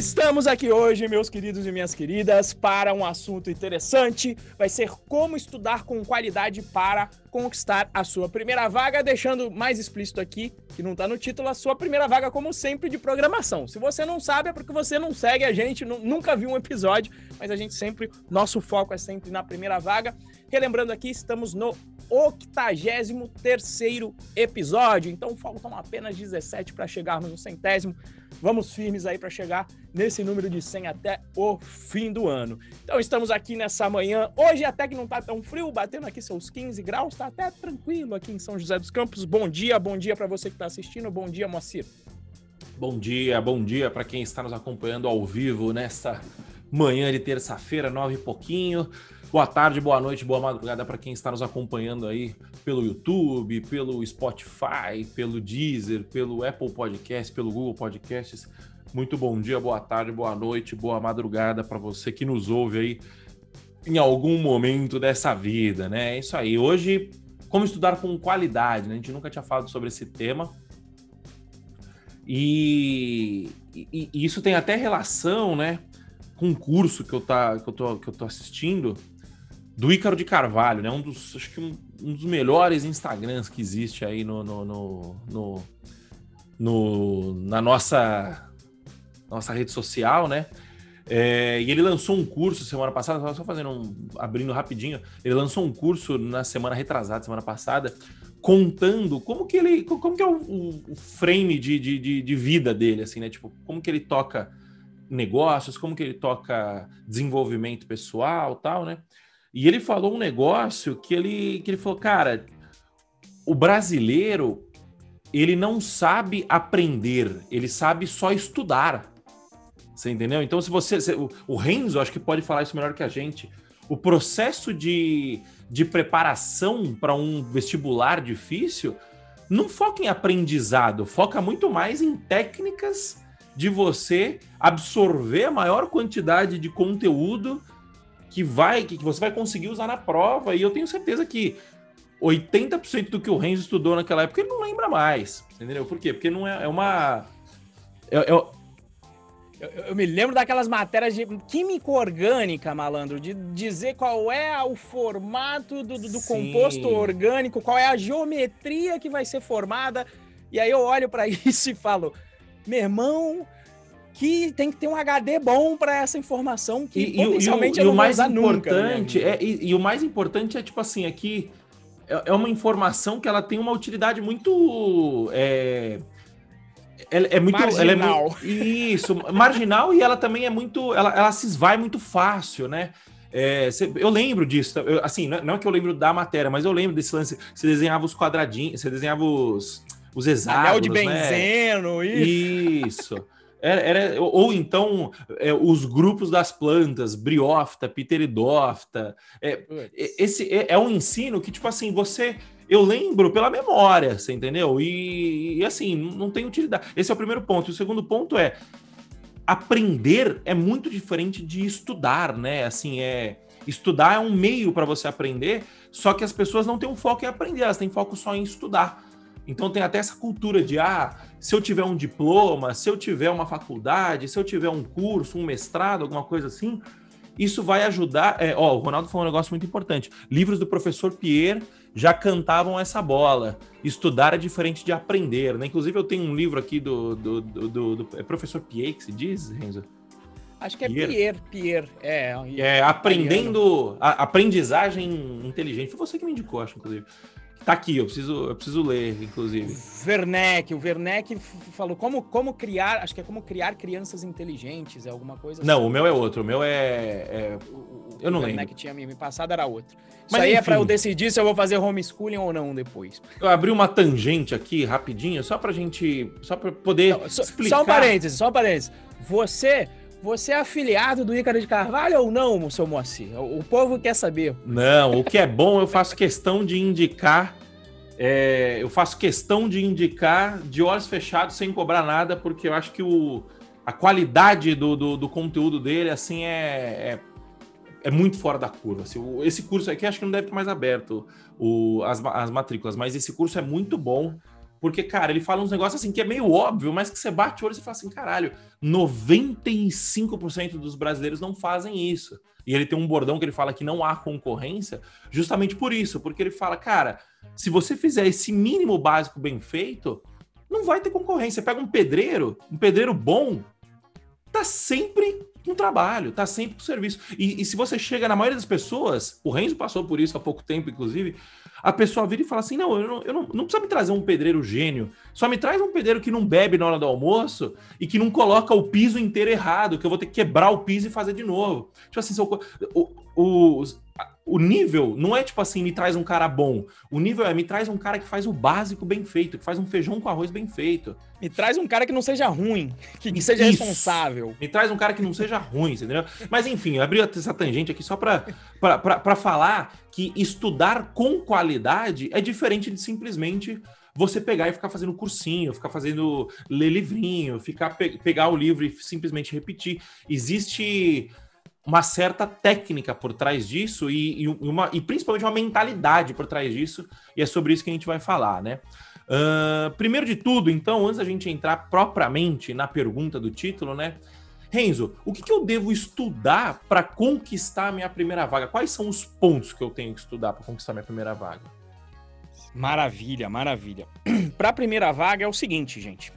Estamos aqui hoje, meus queridos e minhas queridas, para um assunto interessante. Vai ser como estudar com qualidade para conquistar a sua primeira vaga, deixando mais explícito aqui, que não está no título, a sua primeira vaga, como sempre, de programação. Se você não sabe, é porque você não segue a gente, nunca viu um episódio, mas a gente sempre, nosso foco é sempre na primeira vaga. Relembrando aqui, estamos no 83 episódio, então faltam apenas 17 para chegarmos no centésimo. Vamos firmes aí para chegar nesse número de 100 até o fim do ano. Então estamos aqui nessa manhã. Hoje até que não tá tão frio, batendo aqui seus 15 graus, tá até tranquilo aqui em São José dos Campos. Bom dia, bom dia para você que está assistindo. Bom dia, Moacir. Bom dia, bom dia para quem está nos acompanhando ao vivo nesta manhã de terça-feira, nove e pouquinho. Boa tarde, boa noite, boa madrugada para quem está nos acompanhando aí pelo YouTube, pelo Spotify, pelo Deezer, pelo Apple Podcast, pelo Google Podcasts. Muito bom dia, boa tarde, boa noite, boa madrugada para você que nos ouve aí em algum momento dessa vida, né? É isso aí. Hoje, como estudar com qualidade, né? A gente nunca tinha falado sobre esse tema. E, e, e isso tem até relação, né, com um curso que eu, tá, que eu, tô, que eu tô assistindo, do Ícaro de Carvalho, né? Um dos, acho que um, um dos melhores Instagrams que existe aí no, no, no, no, no na nossa, nossa rede social, né? É, e ele lançou um curso semana passada, só fazendo um, abrindo rapidinho, ele lançou um curso na semana retrasada, semana passada, contando como que ele, como que é o, o frame de, de, de, vida dele, assim, né? Tipo, como que ele toca negócios, como que ele toca desenvolvimento pessoal, tal, né? E ele falou um negócio que ele, que ele falou, cara, o brasileiro ele não sabe aprender, ele sabe só estudar. Você entendeu? Então, se você. Se, o, o Renzo, acho que pode falar isso melhor que a gente. O processo de, de preparação para um vestibular difícil não foca em aprendizado, foca muito mais em técnicas de você absorver a maior quantidade de conteúdo que vai que você vai conseguir usar na prova. E eu tenho certeza que 80% do que o Renzo estudou naquela época ele não lembra mais. Entendeu? Por quê? Porque não é, é uma. É, é... Eu, eu, me lembro daquelas matérias de química orgânica, malandro, de dizer qual é o formato do, do composto orgânico, qual é a geometria que vai ser formada. E aí eu olho para isso e falo, meu irmão, que tem que ter um HD bom para essa informação que e, potencialmente e, o, e o mais importante nunca, é e, e, o mais importante é tipo assim aqui é, é, uma informação que ela tem uma utilidade muito é, é, é muito marginal. É isso marginal e ela também é muito ela, ela se esvai muito fácil né é, eu lembro disso, eu, assim, não é que eu lembro da matéria, mas eu lembro desse lance. Você desenhava os quadradinhos, você desenhava os, os hexágonos, Anel de né? benzeno, né? isso. Era, era, ou então é, os grupos das plantas, briófita, pteridófita. É, esse é, é, um ensino que, tipo assim, você. Eu lembro pela memória, você entendeu? E, e assim, não tem utilidade. Esse é o primeiro ponto. E o segundo ponto é aprender é muito diferente de estudar, né? Assim, é estudar é um meio para você aprender, só que as pessoas não têm um foco em aprender, elas têm foco só em estudar. Então tem até essa cultura de ah, se eu tiver um diploma, se eu tiver uma faculdade, se eu tiver um curso, um mestrado, alguma coisa assim, isso vai ajudar. É, ó, o Ronaldo falou um negócio muito importante. Livros do professor Pierre já cantavam essa bola. Estudar é diferente de aprender, né? Inclusive, eu tenho um livro aqui do, do, do, do, do é professor Pierre que se diz, Renzo? Acho que é Pierre, Pierre, Pierre. É, é aprendendo, a, aprendizagem inteligente. Foi você que me indicou, acho, inclusive. Tá aqui, eu preciso, eu preciso ler, inclusive. Werneck, o Werneck falou como, como criar, acho que é como criar crianças inteligentes, é alguma coisa Não, assim. o meu é outro, o meu é. é o, eu não o lembro. O tinha me passado era outro. Isso Mas, aí é enfim, é para eu decidir se eu vou fazer homeschooling ou não depois. Eu abri uma tangente aqui, rapidinho, só pra gente. Só pra poder não, só, explicar. Só um parênteses, só um parênteses. Você você é afiliado do Ícaro de Carvalho ou não, seu Moacir? O povo quer saber. Não, o que é bom eu faço questão de indicar. É, eu faço questão de indicar de olhos fechados sem cobrar nada, porque eu acho que o, a qualidade do, do, do conteúdo dele assim é, é, é, muito fora da curva. Assim, o, esse curso aqui acho que não deve ter mais aberto o, as, as matrículas, mas esse curso é muito bom. Porque, cara, ele fala uns negócios assim que é meio óbvio, mas que você bate o olho e fala assim, caralho, 95% dos brasileiros não fazem isso. E ele tem um bordão que ele fala que não há concorrência, justamente por isso, porque ele fala, cara, se você fizer esse mínimo básico bem feito, não vai ter concorrência. Pega um pedreiro, um pedreiro bom, tá sempre com trabalho, tá sempre com serviço. E, e, se você chega na maioria das pessoas, o Renzo passou por isso há pouco tempo, inclusive, a pessoa vira e fala assim: não, eu não, eu não, não precisa me trazer um pedreiro gênio, só me traz um pedreiro que não bebe na hora do almoço e que não coloca o piso inteiro errado, que eu vou ter que quebrar o piso e fazer de novo. Tipo assim, o, o, o nível não é tipo assim, me traz um cara bom. O nível é me traz um cara que faz o básico bem feito, que faz um feijão com arroz bem feito. Me traz um cara que não seja ruim, que, seja Isso. responsável. Me traz um cara que não seja ruim, entendeu? Mas enfim, eu abri essa tangente aqui só para falar que estudar com qualidade é diferente de simplesmente você pegar e ficar fazendo cursinho, ficar fazendo ler livrinho, ficar pe pegar o livro e simplesmente repetir. Existe uma certa técnica por trás disso e, e, uma, e principalmente uma mentalidade por trás disso, e é sobre isso que a gente vai falar, né? Uh, primeiro de tudo, então, antes da gente entrar propriamente na pergunta do título, né? Renzo, o que, que eu devo estudar para conquistar a minha primeira vaga? Quais são os pontos que eu tenho que estudar para conquistar a minha primeira vaga? Maravilha, maravilha. para a primeira vaga é o seguinte, gente.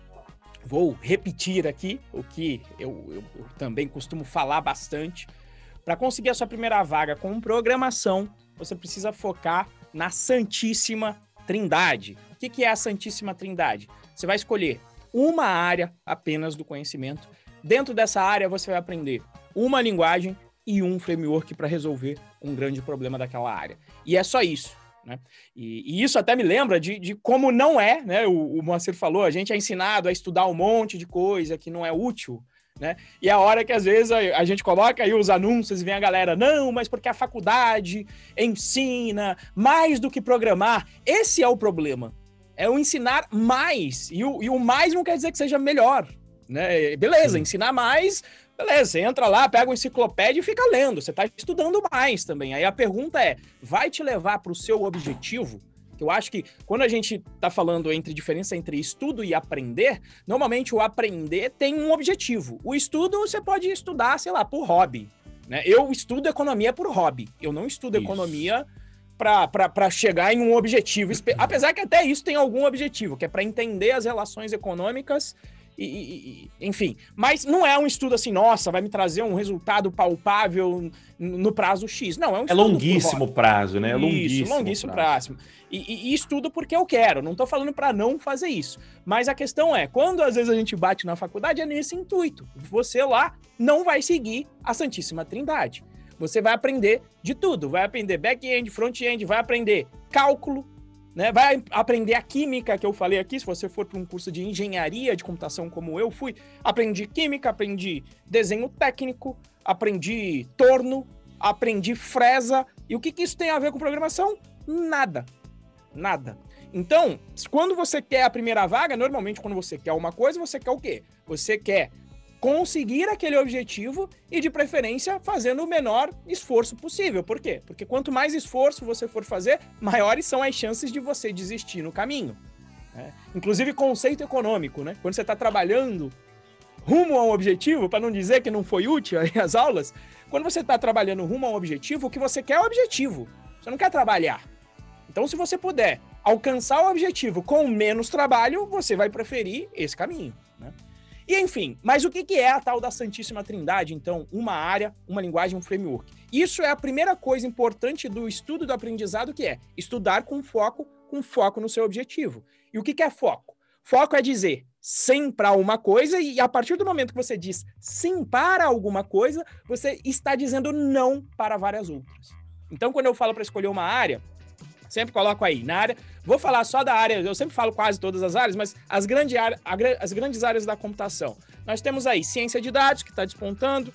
Vou repetir aqui o que eu, eu, eu também costumo falar bastante. Para conseguir a sua primeira vaga com programação, você precisa focar na Santíssima Trindade. O que, que é a Santíssima Trindade? Você vai escolher uma área apenas do conhecimento. Dentro dessa área, você vai aprender uma linguagem e um framework para resolver um grande problema daquela área. E é só isso. Né? E, e, isso até me lembra de, de como não é, né? O, o Moacir falou, a gente é ensinado a estudar um monte de coisa que não é útil, né? E a hora que às vezes a, a, gente coloca aí os anúncios e vem a galera, não, mas porque a faculdade ensina mais do que programar. Esse é o problema. É o ensinar mais. E o, e o mais não quer dizer que seja melhor. Né? Beleza, Sim. ensinar mais Beleza, entra lá, pega uma enciclopédia e fica lendo. Você está estudando mais também. Aí a pergunta é: vai te levar para o seu objetivo? Eu acho que quando a gente está falando entre diferença entre estudo e aprender, normalmente o aprender tem um objetivo. O estudo você pode estudar, sei lá, por hobby. Né? Eu estudo economia por hobby. Eu não estudo isso. economia para chegar em um objetivo. Apesar que até isso tem algum objetivo, que é para entender as relações econômicas e, e, enfim, mas não é um estudo assim, nossa, vai me trazer um resultado palpável no prazo X. Não, é um É longuíssimo prazo, né? É longuíssimo, isso, longuíssimo prazo. prazo. E, e, estudo porque eu quero, não tô falando para não fazer isso. Mas a questão é, quando às vezes a gente bate na faculdade, é nesse intuito. Você lá não vai seguir a Santíssima Trindade. Você vai aprender de tudo, vai aprender back-end, front-end, vai aprender cálculo, né? Vai aprender a química que eu falei aqui, se você for para um curso de engenharia de computação como eu fui, aprendi química, aprendi desenho técnico, aprendi torno, aprendi fresa. E o que, que isso tem a ver com programação? Nada. Nada. Então, quando você quer a primeira vaga, normalmente quando você quer uma coisa, você quer o quê? Você quer conseguir aquele objetivo e, de preferência, fazendo o menor esforço possível. Por quê? Porque quanto mais esforço você for fazer, maiores são as chances de você desistir no caminho. Né? Inclusive, conceito econômico, né? Quando você está trabalhando rumo a um objetivo, para não dizer que não foi útil as aulas, quando você está trabalhando rumo a um objetivo, o que você quer é o objetivo. Você não quer trabalhar. Então, se você puder alcançar o objetivo com menos trabalho, você vai preferir esse caminho. Né? E enfim, mas o que, que é a tal da Santíssima Trindade? Então, uma área, uma linguagem, um framework. Isso é a primeira coisa importante do estudo do aprendizado, que é estudar com foco, com foco no seu objetivo. E o que, que é foco? Foco é dizer sim para uma coisa, e a partir do momento que você diz sim para alguma coisa, você está dizendo não para várias outras. Então, quando eu falo para escolher uma área, sempre coloco aí na área. Vou falar só da área, eu sempre falo quase todas as áreas, mas as, grande área, as grandes áreas da computação. Nós temos aí ciência de dados, que está despontando,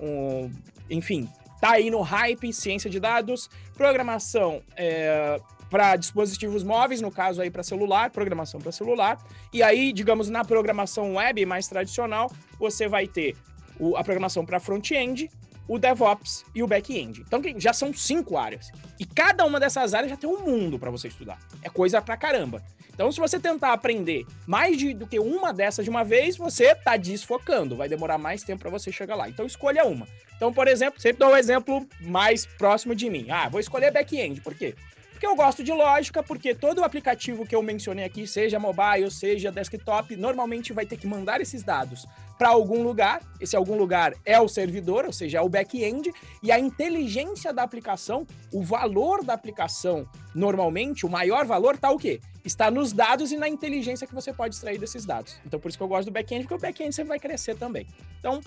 um, enfim, tá aí no hype, ciência de dados, programação é, para dispositivos móveis, no caso aí para celular, programação para celular. E aí, digamos, na programação web mais tradicional, você vai ter o, a programação para front-end, o DevOps e o back-end. Então já são cinco áreas. E cada uma dessas áreas já tem um mundo para você estudar. É coisa pra caramba. Então, se você tentar aprender mais de, do que uma dessas de uma vez, você está desfocando, vai demorar mais tempo para você chegar lá. Então, escolha uma. Então, por exemplo, sempre dou um exemplo mais próximo de mim. Ah, vou escolher back-end, por quê? Porque eu gosto de lógica, porque todo aplicativo que eu mencionei aqui, seja mobile, seja desktop, normalmente vai ter que mandar esses dados para algum lugar. Esse algum lugar é o servidor, ou seja, é o back-end, e a inteligência da aplicação, o valor da aplicação, normalmente, o maior valor está o quê? Está nos dados e na inteligência que você pode extrair desses dados. Então, por isso que eu gosto do back-end, porque o back-end sempre vai crescer também. Então,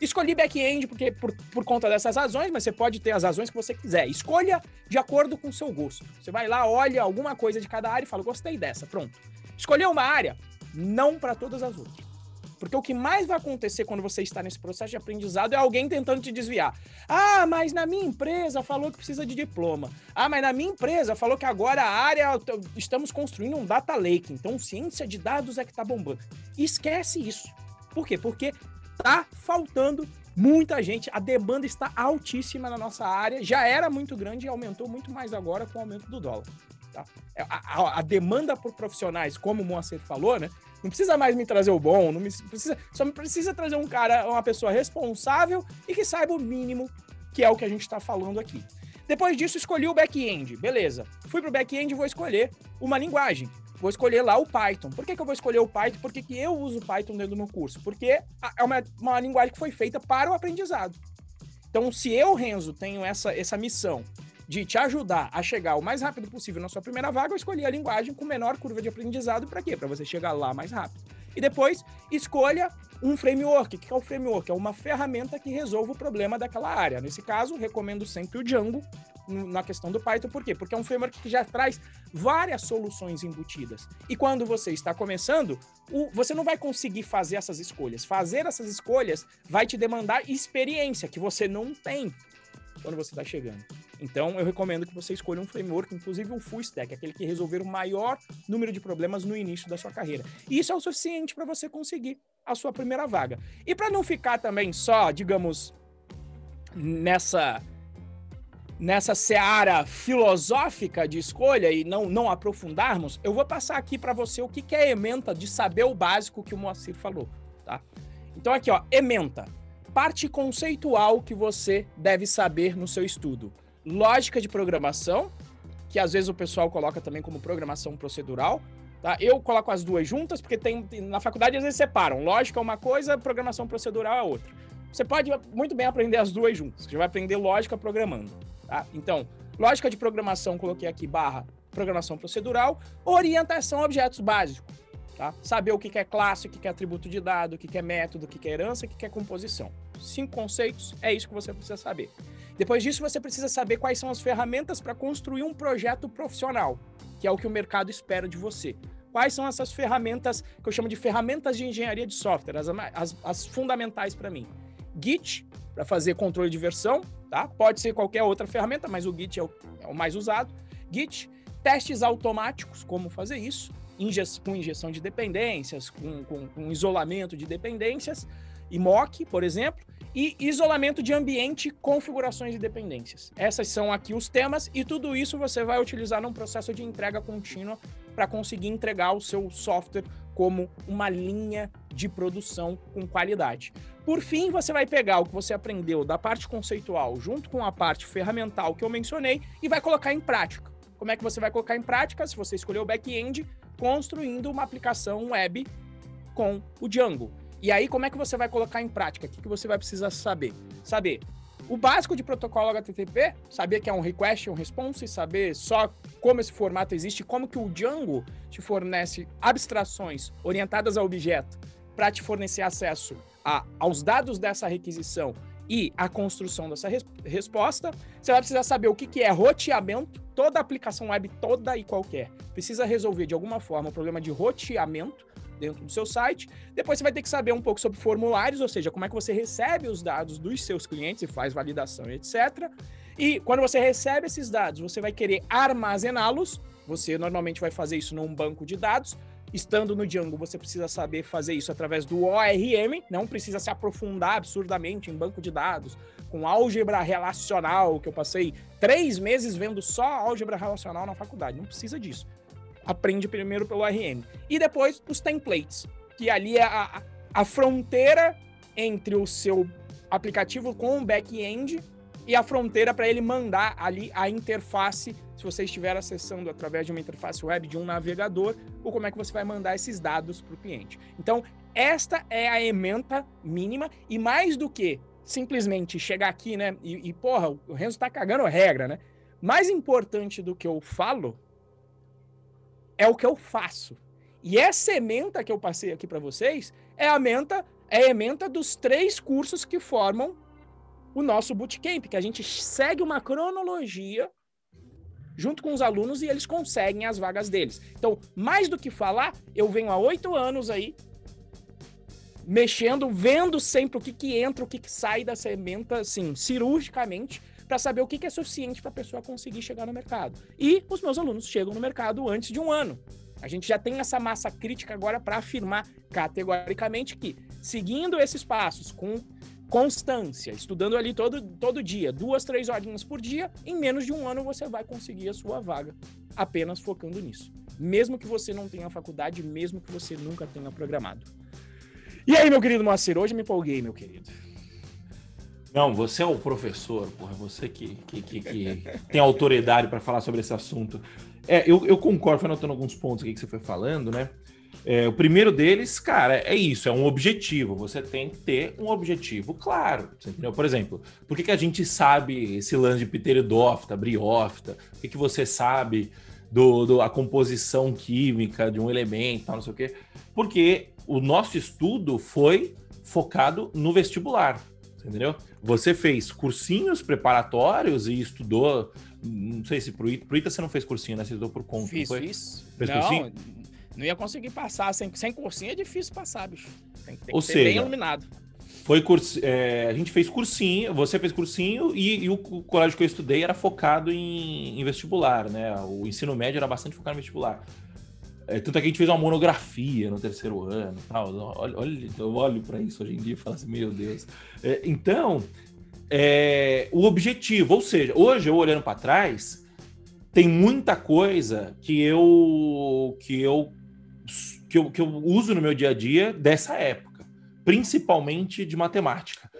Escolhi back-end porque por, por conta dessas razões, mas você pode ter as razões que você quiser. Escolha de acordo com o seu gosto. Você vai lá, olha alguma coisa de cada área e fala: gostei dessa, pronto. Escolheu uma área, não para todas as outras. Porque o que mais vai acontecer quando você está nesse processo de aprendizado é alguém tentando te desviar. Ah, mas na minha empresa falou que precisa de diploma. Ah, mas na minha empresa falou que agora a área estamos construindo um data lake, então ciência de dados é que está bombando. Esquece isso. Por quê? Porque tá faltando muita gente. A demanda está altíssima na nossa área. Já era muito grande e aumentou muito mais agora com o aumento do dólar. Tá? É, a, a, a, demanda por profissionais, como o Moacir falou, né? Não precisa mais me trazer o bom, não me precisa, só me precisa trazer um cara, uma pessoa responsável e que saiba o mínimo, que é o que a gente está falando aqui. Depois disso, escolhi o back-end. Beleza. Fui para o back-end e vou escolher uma linguagem vou escolher lá o Python. Por que, que eu vou escolher o Python? Por que, que eu uso o Python dentro do meu curso? Porque é uma, uma linguagem que foi feita para o aprendizado. Então, se eu, Renzo, tenho essa, essa missão de te ajudar a chegar o mais rápido possível na sua primeira vaga, eu escolhi a linguagem com menor curva de aprendizado para quê? Para você chegar lá mais rápido. E depois, escolha um framework. O que é o framework? É uma ferramenta que resolve o problema daquela área. Nesse caso, recomendo sempre o Django na questão do Python. Por quê? Porque é um framework que já traz várias soluções embutidas. E quando você está começando, o, você não vai conseguir fazer essas escolhas. Fazer essas escolhas vai te demandar experiência que você não tem quando você está chegando. Então, eu recomendo que você escolha um framework, inclusive um full stack, aquele que resolver o maior número de problemas no início da sua carreira. E isso é o suficiente para você conseguir a sua primeira vaga. E para não ficar também só, digamos, nessa nessa seara filosófica de escolha e não, não aprofundarmos, eu vou passar aqui para você o que, que é ementa de saber o básico que o Moacir falou, tá? Então aqui, ó, ementa, parte conceitual que você deve saber no seu estudo. Lógica de programação, que às vezes o pessoal coloca também como programação procedural, tá? Eu coloco as duas juntas porque tem na faculdade às vezes separam. Lógica é uma coisa, programação procedural é outra. Você pode muito bem aprender as duas juntas. Você vai aprender lógica programando. Tá? Então, lógica de programação, coloquei aqui barra programação procedural, orientação a objetos básicos. Tá? Saber o que é classe, o que é atributo de dado, o que é método, o que é herança, o que é composição. Cinco conceitos, é isso que você precisa saber. Depois disso, você precisa saber quais são as ferramentas para construir um projeto profissional, que é o que o mercado espera de você. Quais são essas ferramentas que eu chamo de ferramentas de engenharia de software, as, as, as fundamentais para mim? Git, para fazer controle de versão, tá? Pode ser qualquer outra ferramenta, mas o Git é o, é o mais usado. Git, testes automáticos, como fazer isso, com injeção de dependências, com, com, com isolamento de dependências, e mock, por exemplo, e isolamento de ambiente, configurações de dependências. Essas são aqui os temas e tudo isso você vai utilizar num processo de entrega contínua para conseguir entregar o seu software como uma linha de produção com qualidade. Por fim, você vai pegar o que você aprendeu da parte conceitual junto com a parte ferramental que eu mencionei e vai colocar em prática. Como é que você vai colocar em prática? Se você escolher o back-end, construindo uma aplicação web com o Django. E aí, como é que você vai colocar em prática? O que, que você vai precisar saber? Saber o básico de protocolo HTTP, saber que é um request, um response, saber só como esse formato existe, como que o Django te fornece abstrações orientadas a objeto para te fornecer acesso a, aos dados dessa requisição e a construção dessa res, resposta. Você vai precisar saber o que, que é roteamento, toda aplicação web, toda e qualquer, precisa resolver de alguma forma o problema de roteamento dentro do seu site. Depois você vai ter que saber um pouco sobre formulários, ou seja, como é que você recebe os dados dos seus clientes e faz validação, etc. E quando você recebe esses dados, você vai querer armazená-los. Você normalmente vai fazer isso num banco de dados. Estando no Django, você precisa saber fazer isso através do ORM, não precisa se aprofundar absurdamente em banco de dados, com álgebra relacional, que eu passei três meses vendo só álgebra relacional na faculdade. Não precisa disso aprende primeiro pelo RM. E depois os templates, que ali é a, a fronteira entre o seu aplicativo com o back-end e a fronteira para ele mandar ali a interface, se você estiver acessando através de uma interface web de um navegador, ou como é que você vai mandar esses dados para o cliente. Então, esta é a ementa mínima, e mais do que simplesmente chegar aqui, né? E, e porra, o Renzo tá cagando a regra, né? Mais importante do que eu falo é o que eu faço. E essa ementa que eu passei aqui para vocês é a menta, é a dos três cursos que formam o nosso bootcamp, que a gente segue uma cronologia junto com os alunos e eles conseguem as vagas deles. Então, mais do que falar, eu venho há oito anos aí mexendo, vendo sempre o que, que entra, o que, que sai da sementa, assim, cirurgicamente, para saber o que, que é suficiente para a pessoa conseguir chegar no mercado. E os meus alunos chegam no mercado antes de um ano. A gente já tem essa massa crítica agora para afirmar categoricamente que, seguindo esses passos, com constância, estudando ali todo, todo dia, duas, três horinhas por dia, em menos de um ano você vai conseguir a sua vaga, apenas focando nisso. Mesmo que você não tenha faculdade, mesmo que você nunca tenha programado. E aí, meu querido Moacir, hoje me empolguei, meu querido. Não, você é o professor, porra, você que, que, que, que tem autoridade para falar sobre esse assunto. É, eu, eu concordo, foi anotando alguns pontos aqui que você foi falando, né? É, o primeiro deles, cara, é isso, é um objetivo. Você tem que ter um objetivo claro. entendeu? Por exemplo, por que, que a gente sabe esse lance de pteridófita, briófita? Por que, que você sabe do, do, a composição química de um elemento, tal, não sei o quê? Porque o nosso estudo foi focado no vestibular, entendeu? Você fez cursinhos preparatórios e estudou, não sei se pro, pro ITA você não fez cursinho, né? Você estudou por conta, fiz, não Fiz, fez não, cursinho? não ia conseguir passar, sem, sem cursinho é difícil passar, bicho. Tem, tem Ou que seja, bem iluminado. Foi curso, é, a gente fez cursinho, você fez cursinho e, e, o colégio que eu estudei era focado em, em vestibular, né? O ensino médio era bastante focado no vestibular. É, tanto é que a gente fez uma monografia no terceiro ano. Tal. Olha, olha, eu olho para isso hoje em dia e falo assim, meu Deus. É, então, é, o objetivo, ou seja, hoje eu olhando para trás, tem muita coisa que eu, que eu que eu, que eu uso no meu dia a dia dessa época, principalmente de matemática.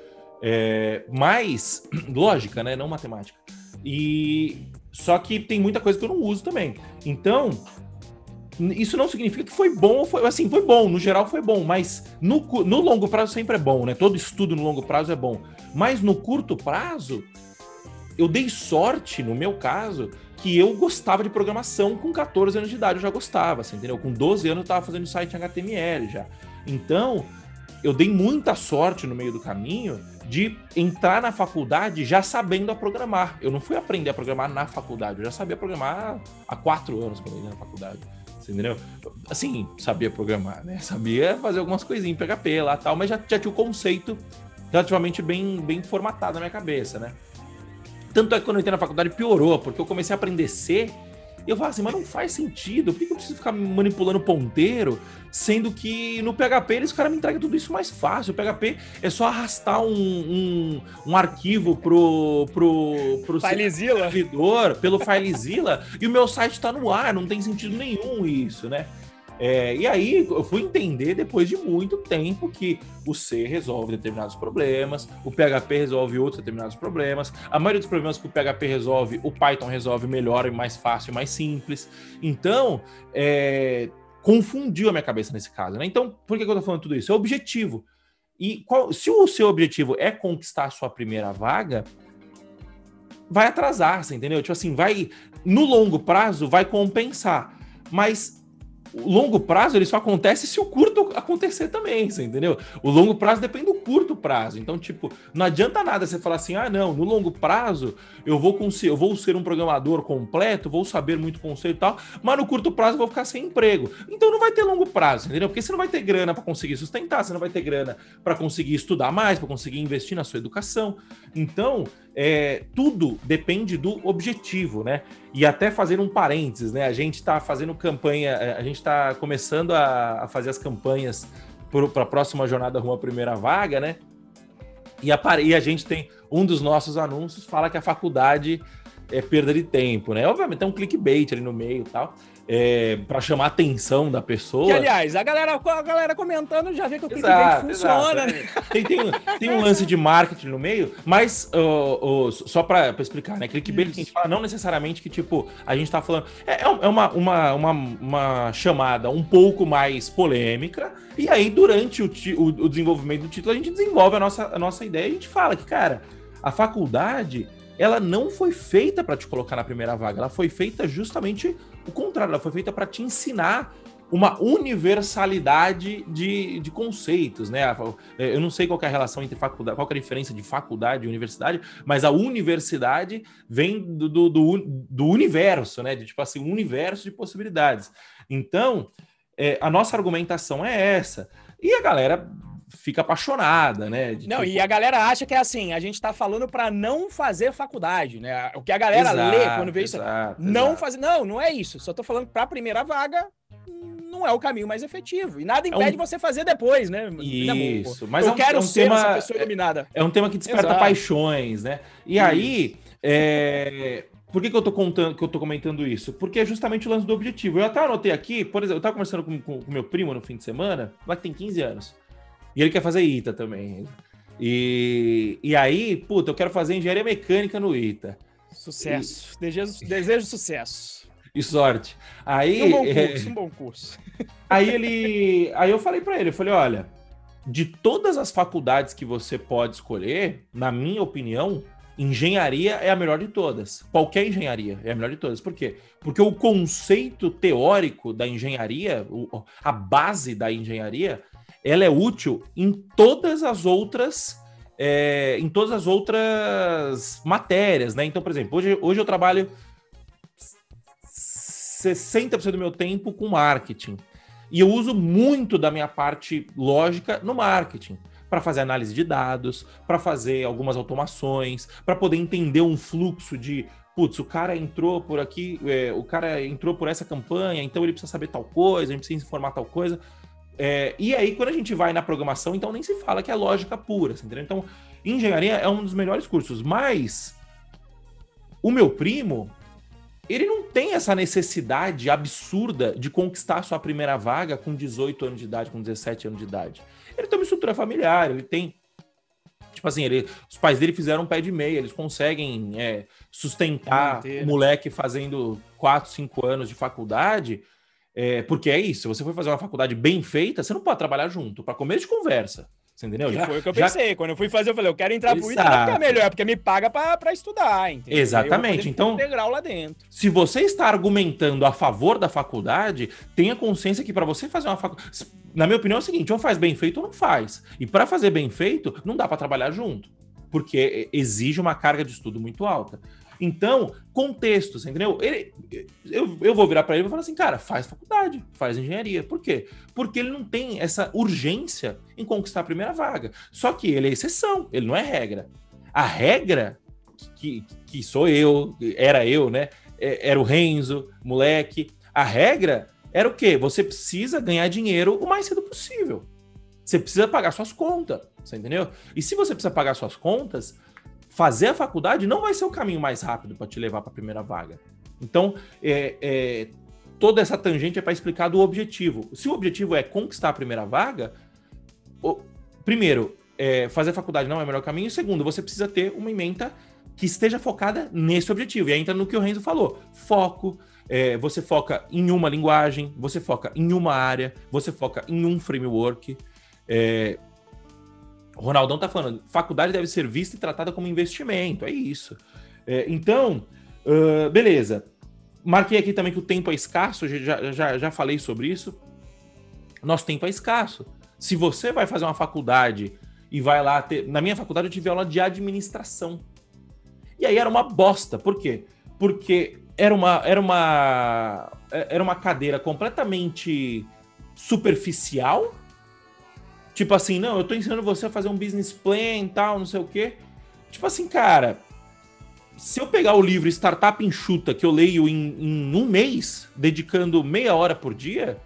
É, mas, lógica, né? Não matemática. E só que tem muita coisa que eu não uso também. Então, isso não significa que foi bom, foi assim, foi bom, no geral foi bom, mas no, no longo prazo sempre é bom, né? Todo estudo no longo prazo é bom. Mas no curto prazo, eu dei sorte, no meu caso, que eu gostava de programação com 14 anos de idade, eu já gostava, assim, entendeu? Com 12 anos eu estava fazendo site HTML já. Então, eu dei muita sorte no meio do caminho de entrar na faculdade já sabendo a programar. Eu não fui aprender a programar na faculdade, eu já sabia programar há quatro anos quando eu ia na faculdade entendeu? Assim, sabia programar, né? Sabia fazer algumas coisinhas PHP lá tal, mas já, já tinha o conceito relativamente bem, bem formatado na minha cabeça, né? Tanto é que quando eu entrei na faculdade piorou, porque eu comecei a aprender C eu falava assim, mas não faz sentido, por que eu preciso ficar manipulando ponteiro, sendo que no PHP eles cara me entregam tudo isso mais fácil. O PHP é só arrastar um, um, um arquivo pro, pro, pro servidor, pelo FileZilla, e o meu site está no ar, não tem sentido nenhum isso, né? É, e aí eu fui entender depois de muito tempo que o C resolve determinados problemas, o PHP resolve outros determinados problemas. A maioria dos problemas que o PHP resolve, o Python resolve melhor e mais fácil e mais simples. Então, é, confundiu a minha cabeça nesse caso. Né? Então, por que, eu estou falando tudo isso? É objetivo. E qual, se o seu objetivo é conquistar a sua primeira vaga, vai atrasar, você entendeu? Tipo assim, vai no longo prazo vai compensar. Mas o longo prazo ele só acontece se o curto acontecer também, você entendeu? O longo prazo depende do curto prazo. Então, tipo, não adianta nada você falar assim: "Ah, não, no longo prazo eu vou eu vou ser um programador completo, vou saber muito conceito e tal, mas no curto prazo eu vou ficar sem emprego". Então não vai ter longo prazo, entendeu? Porque você não vai ter grana para conseguir sustentar, você não vai ter grana para conseguir estudar mais, para conseguir investir na sua educação. Então, é, tudo depende do objetivo, né? E até fazer um parênteses, né? A gente está fazendo campanha, é, a gente está começando a, a, fazer as campanhas para a próxima jornada rumo à primeira vaga, né? E a, e a gente tem um dos nossos anúncios fala que a faculdade é perda de tempo, né? Obviamente tem um clickbait ali no meio e tal. É, para chamar a atenção da pessoa. Que, aliás, a galera, a galera comentando já vê que o clickbait funciona. Né? Tem, tem, um, tem, um lance de marketing no meio, mas uh, uh, só para explicar, né? Clickbait que a gente fala não necessariamente que, tipo, a gente tá falando. É, é, é uma, uma, uma, uma chamada um pouco mais polêmica, e aí, durante o, o, o desenvolvimento do título, a gente desenvolve a nossa, a nossa ideia e a gente fala que, cara, a faculdade ela não foi feita para te colocar na primeira vaga, ela foi feita justamente o contrário, ela foi feita para te ensinar uma universalidade de, de conceitos, né? Eu não sei qual é a relação entre faculdade, qual é a diferença de faculdade e universidade, mas a universidade vem do, do, do, do universo, né? De tipo assim, um universo de possibilidades. Então, é, a nossa argumentação é essa. E a galera fica apaixonada, né? De, não, tipo... e a galera acha que é assim, a gente tá falando para não fazer faculdade, né? O que a galera exato, lê quando vê exato, isso, não exato. fazer, não, não é isso. Só tô falando para a primeira vaga não é o caminho mais efetivo. E nada impede é um... você fazer depois, né? Isso, mas eu é um, quero é um ser tema, essa pessoa iluminada. É, é um tema que desperta paixões, né? E isso. aí, é... Por que, que eu tô contando, que eu tô comentando isso? Porque é justamente o lance do objetivo. Eu até anotei aqui, por exemplo, eu tava conversando com, com, com meu primo no fim de semana, lá que tem 15 anos. E ele quer fazer ITA também. E, e aí, puta, eu quero fazer engenharia mecânica no ITA. Sucesso. E... Desejo, desejo sucesso. E sorte. Aí, um bom curso, é... um bom curso. Aí ele. Aí eu falei para ele, eu falei, olha, de todas as faculdades que você pode escolher, na minha opinião, engenharia é a melhor de todas. Qualquer engenharia é a melhor de todas. Por quê? Porque o conceito teórico da engenharia, a base da engenharia, ela é útil em todas as outras é, em todas as outras matérias, né? Então, por exemplo, hoje, hoje eu trabalho 60% do meu tempo com marketing. E eu uso muito da minha parte lógica no marketing para fazer análise de dados, para fazer algumas automações, para poder entender um fluxo de putz, o cara entrou por aqui, é, o cara entrou por essa campanha, então ele precisa saber tal coisa, gente precisa informar tal coisa. É, e aí, quando a gente vai na programação, então nem se fala que é lógica pura, entendeu? Então, engenharia é um dos melhores cursos, mas o meu primo, ele não tem essa necessidade absurda de conquistar sua primeira vaga com 18 anos de idade, com 17 anos de idade. Ele tem uma estrutura familiar, ele tem. Tipo assim, ele, os pais dele fizeram um pé de meia, eles conseguem é, sustentar o moleque fazendo 4, 5 anos de faculdade é, porque é isso, se você for fazer uma faculdade bem feita, você não pode trabalhar junto, para começo de conversa. Você entendeu? Já, foi o que eu já... pensei. Quando eu fui fazer, eu falei, eu quero entrar Exato. pro ITA porque é melhor, porque me paga para estudar, entendeu? Exatamente. Então, integral lá dentro. Se você está argumentando a favor da faculdade, tenha consciência que para você fazer uma faculdade, na minha opinião é o seguinte, ou faz bem feito ou não faz. E para fazer bem feito, não dá para trabalhar junto, porque exige uma carga de estudo muito alta. Então, contextos, entendeu? Ele, eu, eu vou virar para ele e vou falar assim, cara, faz faculdade, faz engenharia. Por quê? Porque ele não tem essa urgência em conquistar a primeira vaga. Só que ele é exceção, ele não é regra. A regra, que, que sou eu, era eu, né? É, era o Renzo, moleque. A regra era o quê? Você precisa ganhar dinheiro o mais cedo possível. Você precisa pagar suas contas, você entendeu? E se você precisa pagar suas contas, fazer a faculdade não vai ser o caminho mais rápido para te levar para a primeira vaga. Então, é, é, toda essa tangente é para explicar do objetivo. Se o objetivo é conquistar a primeira vaga, o, primeiro, é, fazer a faculdade não é o melhor caminho. Segundo, você precisa ter uma ementa que esteja focada nesse objetivo. E aí entra no que o Renzo falou: foco. É, você foca em uma linguagem, você foca em uma área, você foca em um framework. É, Ronaldão tá falando, faculdade deve ser vista e tratada como investimento, é isso. É, então, uh, beleza. Marquei aqui também que o tempo é escasso, já, já, já falei sobre isso. Nosso tempo é escasso. Se você vai fazer uma faculdade e vai lá ter. Na minha faculdade eu tive aula de administração. E aí era uma bosta. Por quê? Porque era uma, era uma, era uma cadeira completamente superficial Tipo assim, não, eu tô ensinando você a fazer um business plan e tal, não sei o quê. Tipo assim, cara, se eu pegar o livro Startup Enxuta, que eu leio em, em um mês, dedicando meia hora por dia,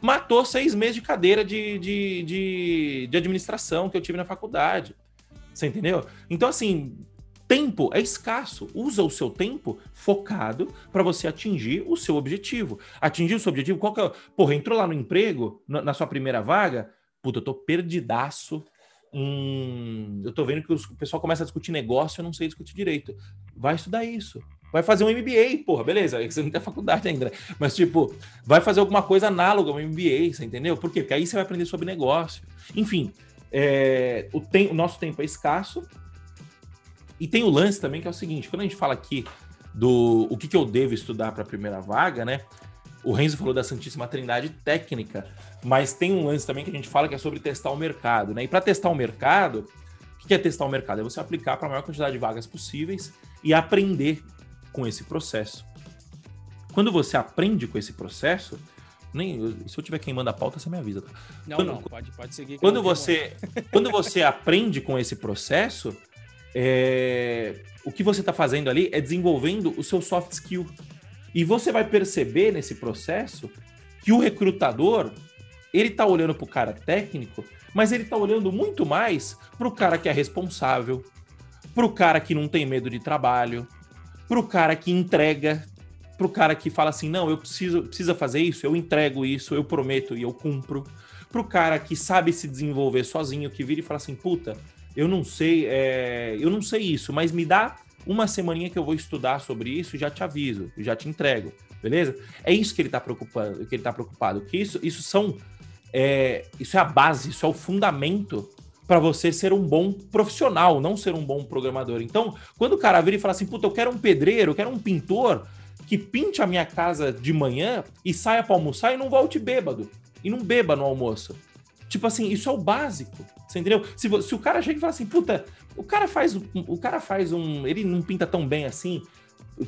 matou seis meses de cadeira de, de, de, de administração que eu tive na faculdade. Você entendeu? Então, assim, tempo é escasso. Usa o seu tempo focado para você atingir o seu objetivo. Atingir o seu objetivo, qual que é? Porra, entrou lá no emprego, na, na sua primeira vaga, puta, eu tô perdidaço. Hum, eu tô vendo que o pessoal começa a discutir negócio, eu não sei discutir direito. Vai estudar isso. Vai fazer um MBA, porra, beleza, você não tem faculdade ainda. Né? Mas, tipo, vai fazer alguma coisa análoga ao MBA, você entendeu? Por quê? Porque aí você vai aprender sobre negócio. Enfim, é, o, tem, o nosso tempo é escasso. E tem o lance também que é o seguinte: quando a gente fala aqui do o que, que eu devo estudar para a primeira vaga, né? O Renzo falou da Santíssima Trindade técnica, mas tem um lance também que a gente fala que é sobre testar o mercado, né? E para testar o mercado, o que é testar o mercado? É você aplicar para a maior quantidade de vagas possíveis e aprender com esse processo. Quando você aprende com esse processo, nem, se eu tiver queimando a pauta, você me avisa. Tá? Não, quando, não, pode, pode seguir. Quando você, quando você aprende com esse processo, é, o que você está fazendo ali é desenvolvendo o seu soft skill. E você vai perceber nesse processo que o recrutador ele está olhando para o cara técnico, mas ele está olhando muito mais para o cara que é responsável, para o cara que não tem medo de trabalho, para o cara que entrega, para o cara que fala assim, não, eu preciso precisa fazer isso, eu entrego isso, eu prometo e eu cumpro. Para o cara que sabe se desenvolver sozinho, que vira e fala assim, puta, eu não sei, é, eu não sei isso, mas me dá uma semaninha que eu vou estudar sobre isso já te aviso, já te entrego, beleza? É isso que ele está preocupado, que ele tá preocupado, que isso, isso são, é, isso é a base, isso é o fundamento para você ser um bom profissional, não ser um bom programador. Então, quando o cara vira e fala assim, puta, eu quero um pedreiro, eu quero um pintor, que pinte a minha casa de manhã e saia para almoçar e não volte bêbado. E não beba no almoço. Tipo assim, isso é o básico. Você entendeu? Se, se o cara chega e fala assim, puta, o cara faz o cara faz um, ele não pinta tão bem assim,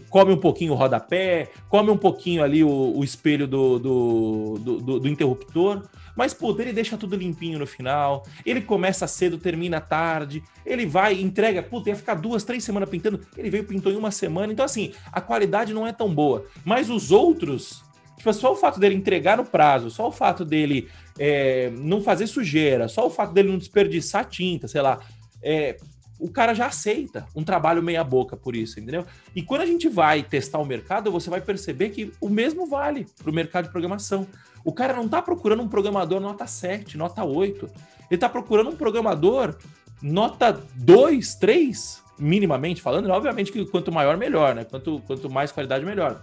come um pouquinho o rodapé, come um pouquinho ali o, o espelho do, do, do, do, interruptor, mas, puta, ele deixa tudo limpinho no final, ele começa cedo, termina tarde, ele vai, entrega, puta, ia ficar duas, três semanas pintando, ele veio pintou em uma semana, então, assim, a qualidade não é tão boa, mas os outros, tipo, só o fato dele entregar no prazo, só o fato dele é, não fazer sujeira, só o fato dele não desperdiçar tinta, sei lá, é, o cara já aceita um trabalho meia boca por isso, entendeu? E quando a gente vai testar o mercado, você vai perceber que o mesmo vale para o mercado de programação. O cara não está procurando um programador nota 7, nota 8. Ele está procurando um programador nota 2, 3, minimamente falando. Obviamente que quanto maior, melhor, né? Quanto, quanto mais qualidade, melhor.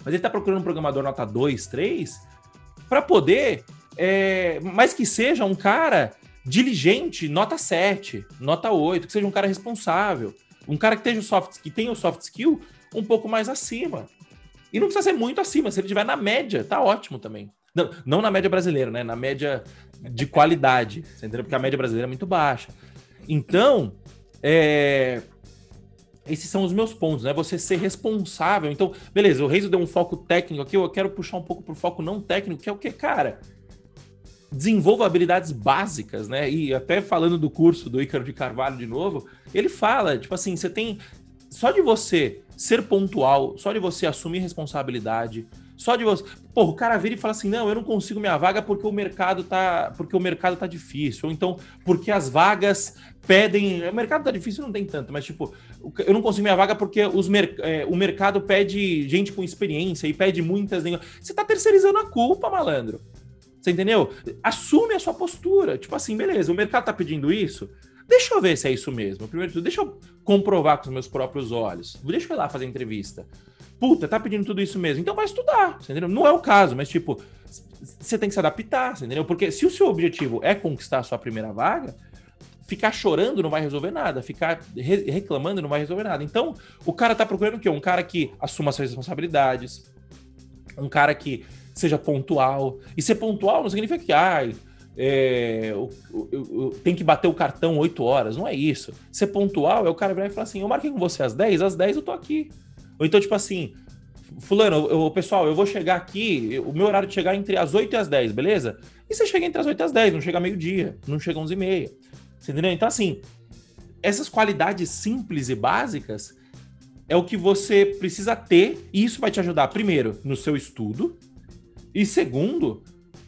Mas ele está procurando um programador nota 2, 3 para poder, é, mas que seja um cara diligente, nota 7, nota 8, que seja um cara responsável, um cara que, tenha o soft, que tenha o soft skill um pouco mais acima. E não precisa ser muito acima, se ele estiver na média, tá ótimo também. Não, não na média brasileira, né? Na média de qualidade, você entendeu? Porque a média brasileira é muito baixa. Então, é... esses são os meus pontos, né? Você ser responsável. Então, beleza, o Reizo deu um foco técnico aqui, eu quero puxar um pouco pro foco não técnico, que é o que, cara? desenvolva habilidades básicas, né? E até falando do curso do Ícaro de Carvalho de novo, ele fala, tipo assim, você tem só de você ser pontual, só de você assumir responsabilidade, só de você, pô, o cara vira e fala assim: "Não, eu não consigo minha vaga porque o mercado tá, porque o mercado tá difícil". Ou então, porque as vagas pedem, o mercado tá difícil, não tem tanto, mas tipo, eu não consigo minha vaga porque mer... É, o mercado pede gente com experiência e pede muitas, você tá terceirizando a culpa, malandro. Você entendeu? Assume a sua postura. Tipo assim, beleza, o mercado tá pedindo isso. Deixa eu ver se é isso mesmo. Primeiro tudo, deixa eu comprovar com os meus próprios olhos. Deixa eu ir lá fazer entrevista. Puta, tá pedindo tudo isso mesmo. Então vai estudar, entendeu? Não é o caso, mas tipo, você tem que se adaptar, entendeu? Porque se o seu objetivo é conquistar a sua primeira vaga, ficar chorando não vai resolver nada, ficar re reclamando não vai resolver nada. Então, o cara tá procurando o quê? Um cara que assuma suas responsabilidades, um cara que seja pontual. E ser pontual não significa que ah, é, eu, eu, eu, tem que bater o cartão 8 horas. Não é isso. Ser pontual é o cara virar e falar assim: eu marquei com você às 10, às 10 eu tô aqui. Ou então, tipo assim, Fulano, eu, pessoal, eu vou chegar aqui, o meu horário de chegar é entre as 8 e as 10, beleza? E você chega entre as 8 e as 10, não chega meio-dia, não chega 11 e meia. Você entendeu? Então, assim, essas qualidades simples e básicas é o que você precisa ter, e isso vai te ajudar, primeiro, no seu estudo, e segundo,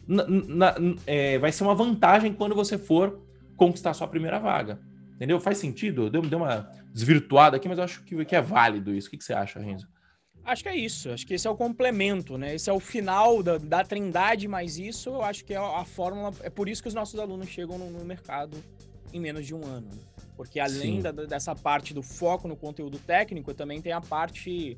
na, na, é, vai ser uma vantagem quando você for conquistar sua primeira vaga. Entendeu? Faz sentido? Deu, deu uma. desvirtuado aqui, mas eu acho que, que é válido isso. O que, que você acha, Renzo? Acho que é isso. Acho que esse é o complemento, né? Esse é o final da, da trindade, mas isso eu acho que é a fórmula. É por isso que os nossos alunos chegam no, no mercado em menos de um ano. Porque além da, dessa parte do foco no conteúdo técnico, também tem a parte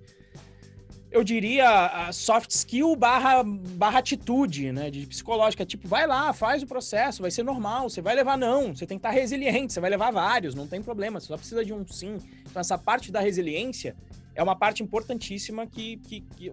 eu diria, a soft skill barra, barra atitude, né? De psicológica. Tipo, vai lá, faz o processo, vai ser normal, você vai levar não, você tem que estar resiliente, você vai levar vários, não tem problema, você só precisa de um sim. Então, essa parte da resiliência é uma parte importantíssima que, que, que,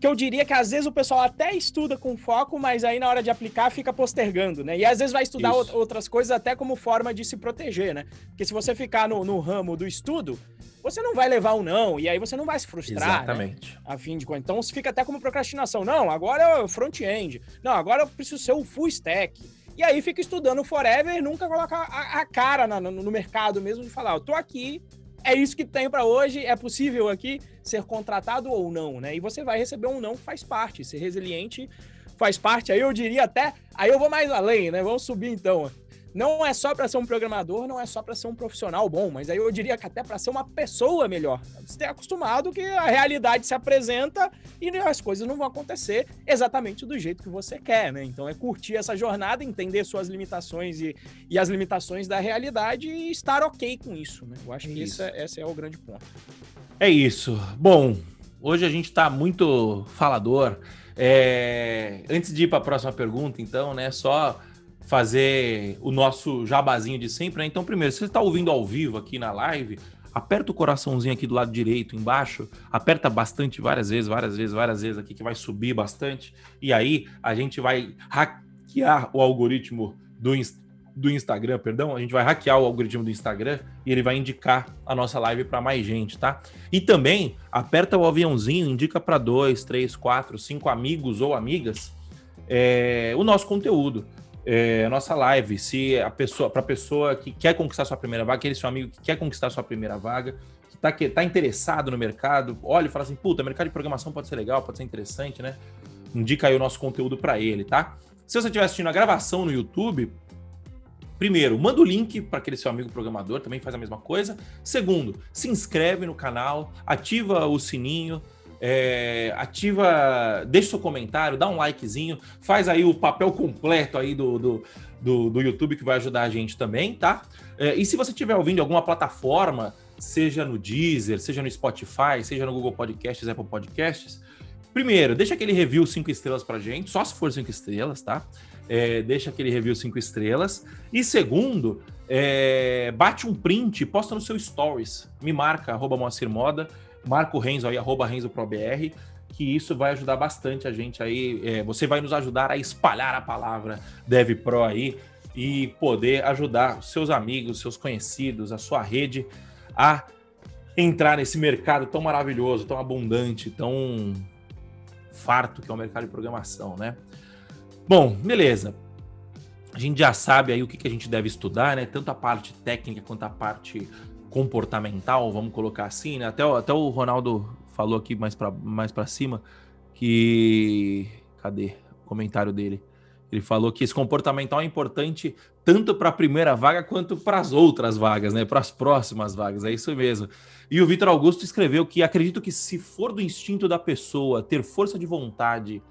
que eu diria que às vezes o pessoal até estuda com foco, mas aí na hora de aplicar fica postergando, né? E às vezes vai estudar Isso. outras coisas até como forma de se proteger, né? Porque se você ficar no, no ramo do estudo, você não vai levar um não, e aí você não vai se frustrar. Né? Exatamente. Né? A fim de contas. Então fica até como procrastinação. Não, agora é o front-end. Não, agora eu preciso ser o full stack. E aí fica estudando forever e nunca coloca a, a cara na, no, no, mercado mesmo de falar, eu tô aqui, é isso que tem para hoje, é possível aqui ser contratado ou não, né? E você vai receber um não faz parte, ser resiliente faz parte. Aí eu diria até, aí eu vou mais além, né? Vamos subir então não é só para ser um programador, não é só para ser um profissional bom, mas aí eu diria que até para ser uma pessoa melhor. Você acostumado que a realidade se apresenta e as coisas não vão acontecer exatamente do jeito que você quer, né? Então é curtir essa jornada, entender suas limitações e, e as limitações da realidade e estar ok com isso, né? Eu acho que isso. Esse, é, esse é o grande ponto. É isso. Bom, hoje a gente está muito falador. É... Antes de ir para a próxima pergunta, então, né? Só fazer o nosso jabazinho de sempre, né? Então, primeiro, se você está ouvindo ao vivo aqui na live, aperta o coraçãozinho aqui do lado direito, embaixo, aperta bastante várias vezes, várias vezes, várias vezes aqui, que vai subir bastante. E aí a gente vai hackear o algoritmo do, do Instagram, perdão, a gente vai hackear o algoritmo do Instagram e ele vai indicar a nossa live para mais gente, tá? E também aperta o aviãozinho, indica para dois, três, quatro, cinco amigos ou amigas é, o nosso conteúdo é, nossa live. Se a pessoa, para a pessoa que quer conquistar sua primeira vaga, aquele seu amigo que quer conquistar sua primeira vaga, que está tá interessado no mercado, olha e fala assim: puta, mercado de programação pode ser legal, pode ser interessante, né? Indica aí o nosso conteúdo para ele, tá? Se você estiver assistindo a gravação no YouTube, Primeiro, manda o link para aquele seu amigo programador, também faz a mesma coisa. Segundo, se inscreve no canal, ativa o sininho, é, ativa, deixa seu comentário, dá um likezinho, faz aí o papel completo aí do, do, do, do YouTube que vai ajudar a gente também, tá? É, e se você estiver ouvindo alguma plataforma, seja no Deezer, seja no Spotify, seja no Google Podcasts, Apple Podcasts, primeiro, deixa aquele review 5 estrelas pra gente, só se for 5 estrelas, tá? É, deixa aquele review 5 estrelas. E segundo, é, bate um print, posta no seu stories, me marca, arroba Moacir Moda, Marco Renzo aí, arroba RenzoProBR, que isso vai ajudar bastante a gente aí. É, você vai nos ajudar a espalhar a palavra DevPro aí e poder ajudar seus amigos, seus conhecidos, a sua rede a entrar nesse mercado tão maravilhoso, tão abundante, tão farto que é o mercado de programação, né? Bom, beleza. A gente já sabe aí o que, que a gente deve estudar, né? Tanto a parte técnica quanto a parte comportamental, vamos colocar assim, né? Até, até o Ronaldo falou aqui mais para mais cima que. Cadê o comentário dele? Ele falou que esse comportamental é importante tanto para a primeira vaga quanto para as outras vagas, né? Para as próximas vagas, é isso mesmo. E o Vitor Augusto escreveu que acredito que se for do instinto da pessoa ter força de vontade,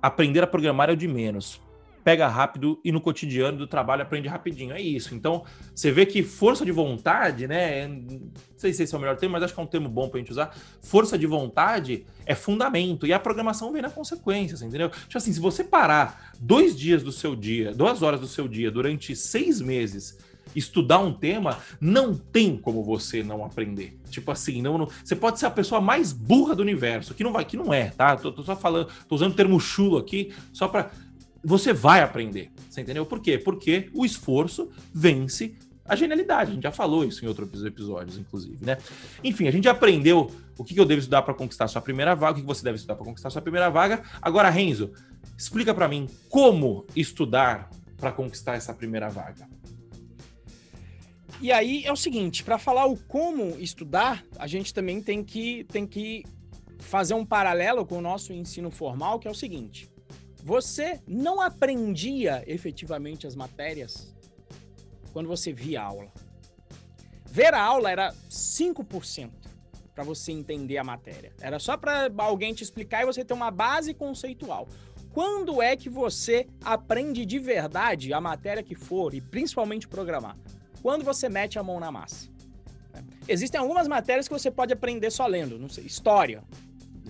aprender a programar é o de menos pega rápido e no cotidiano do trabalho aprende rapidinho. É isso. Então, você vê que força de vontade, né? Não sei se esse é o melhor termo, mas acho que é um termo bom para a gente usar. Força de vontade é fundamento e a programação vem na consequência, assim, entendeu? Tipo assim, se você parar dois dias do seu dia, duas horas do seu dia durante seis meses estudar um tema, não tem como você não aprender. Tipo assim, não, não, você pode ser a pessoa mais burra do universo, que não vai, que não é, tá? Tô, tô só falando, tô usando o termo chulo aqui, só para você vai aprender. Você entendeu? Por quê? Porque o esforço vence a genialidade. A gente já falou isso em outros episódios, inclusive, né? Enfim, a gente aprendeu o que eu devo estudar para conquistar sua primeira vaga, o que você deve estudar para conquistar sua primeira vaga. Agora, Renzo, explica para mim como estudar para conquistar essa primeira vaga. E aí é o seguinte, para falar o como estudar, a gente também tem que, tem que fazer um paralelo com o nosso ensino formal, que é o seguinte: você não aprendia efetivamente as matérias quando você via aula. ver a aula era 5% para você entender a matéria. Era só para alguém te explicar e você ter uma base conceitual. Quando é que você aprende de verdade a matéria que for e principalmente programar? Quando você mete a mão na massa. Existem algumas matérias que você pode aprender só lendo, não sei, história.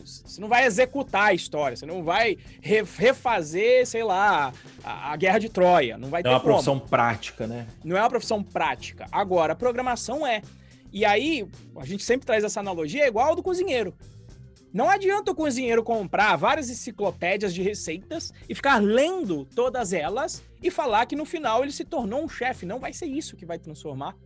Você não vai executar a história, você não vai refazer, sei lá, a, a guerra de Troia. Não vai não é uma profissão prática, né? Não é uma profissão prática. Agora, a programação é. E aí, a gente sempre traz essa analogia, é igual ao do cozinheiro. Não adianta o cozinheiro comprar várias enciclopédias de receitas e ficar lendo todas elas e falar que no final ele se tornou um chefe. Não vai ser isso que vai transformar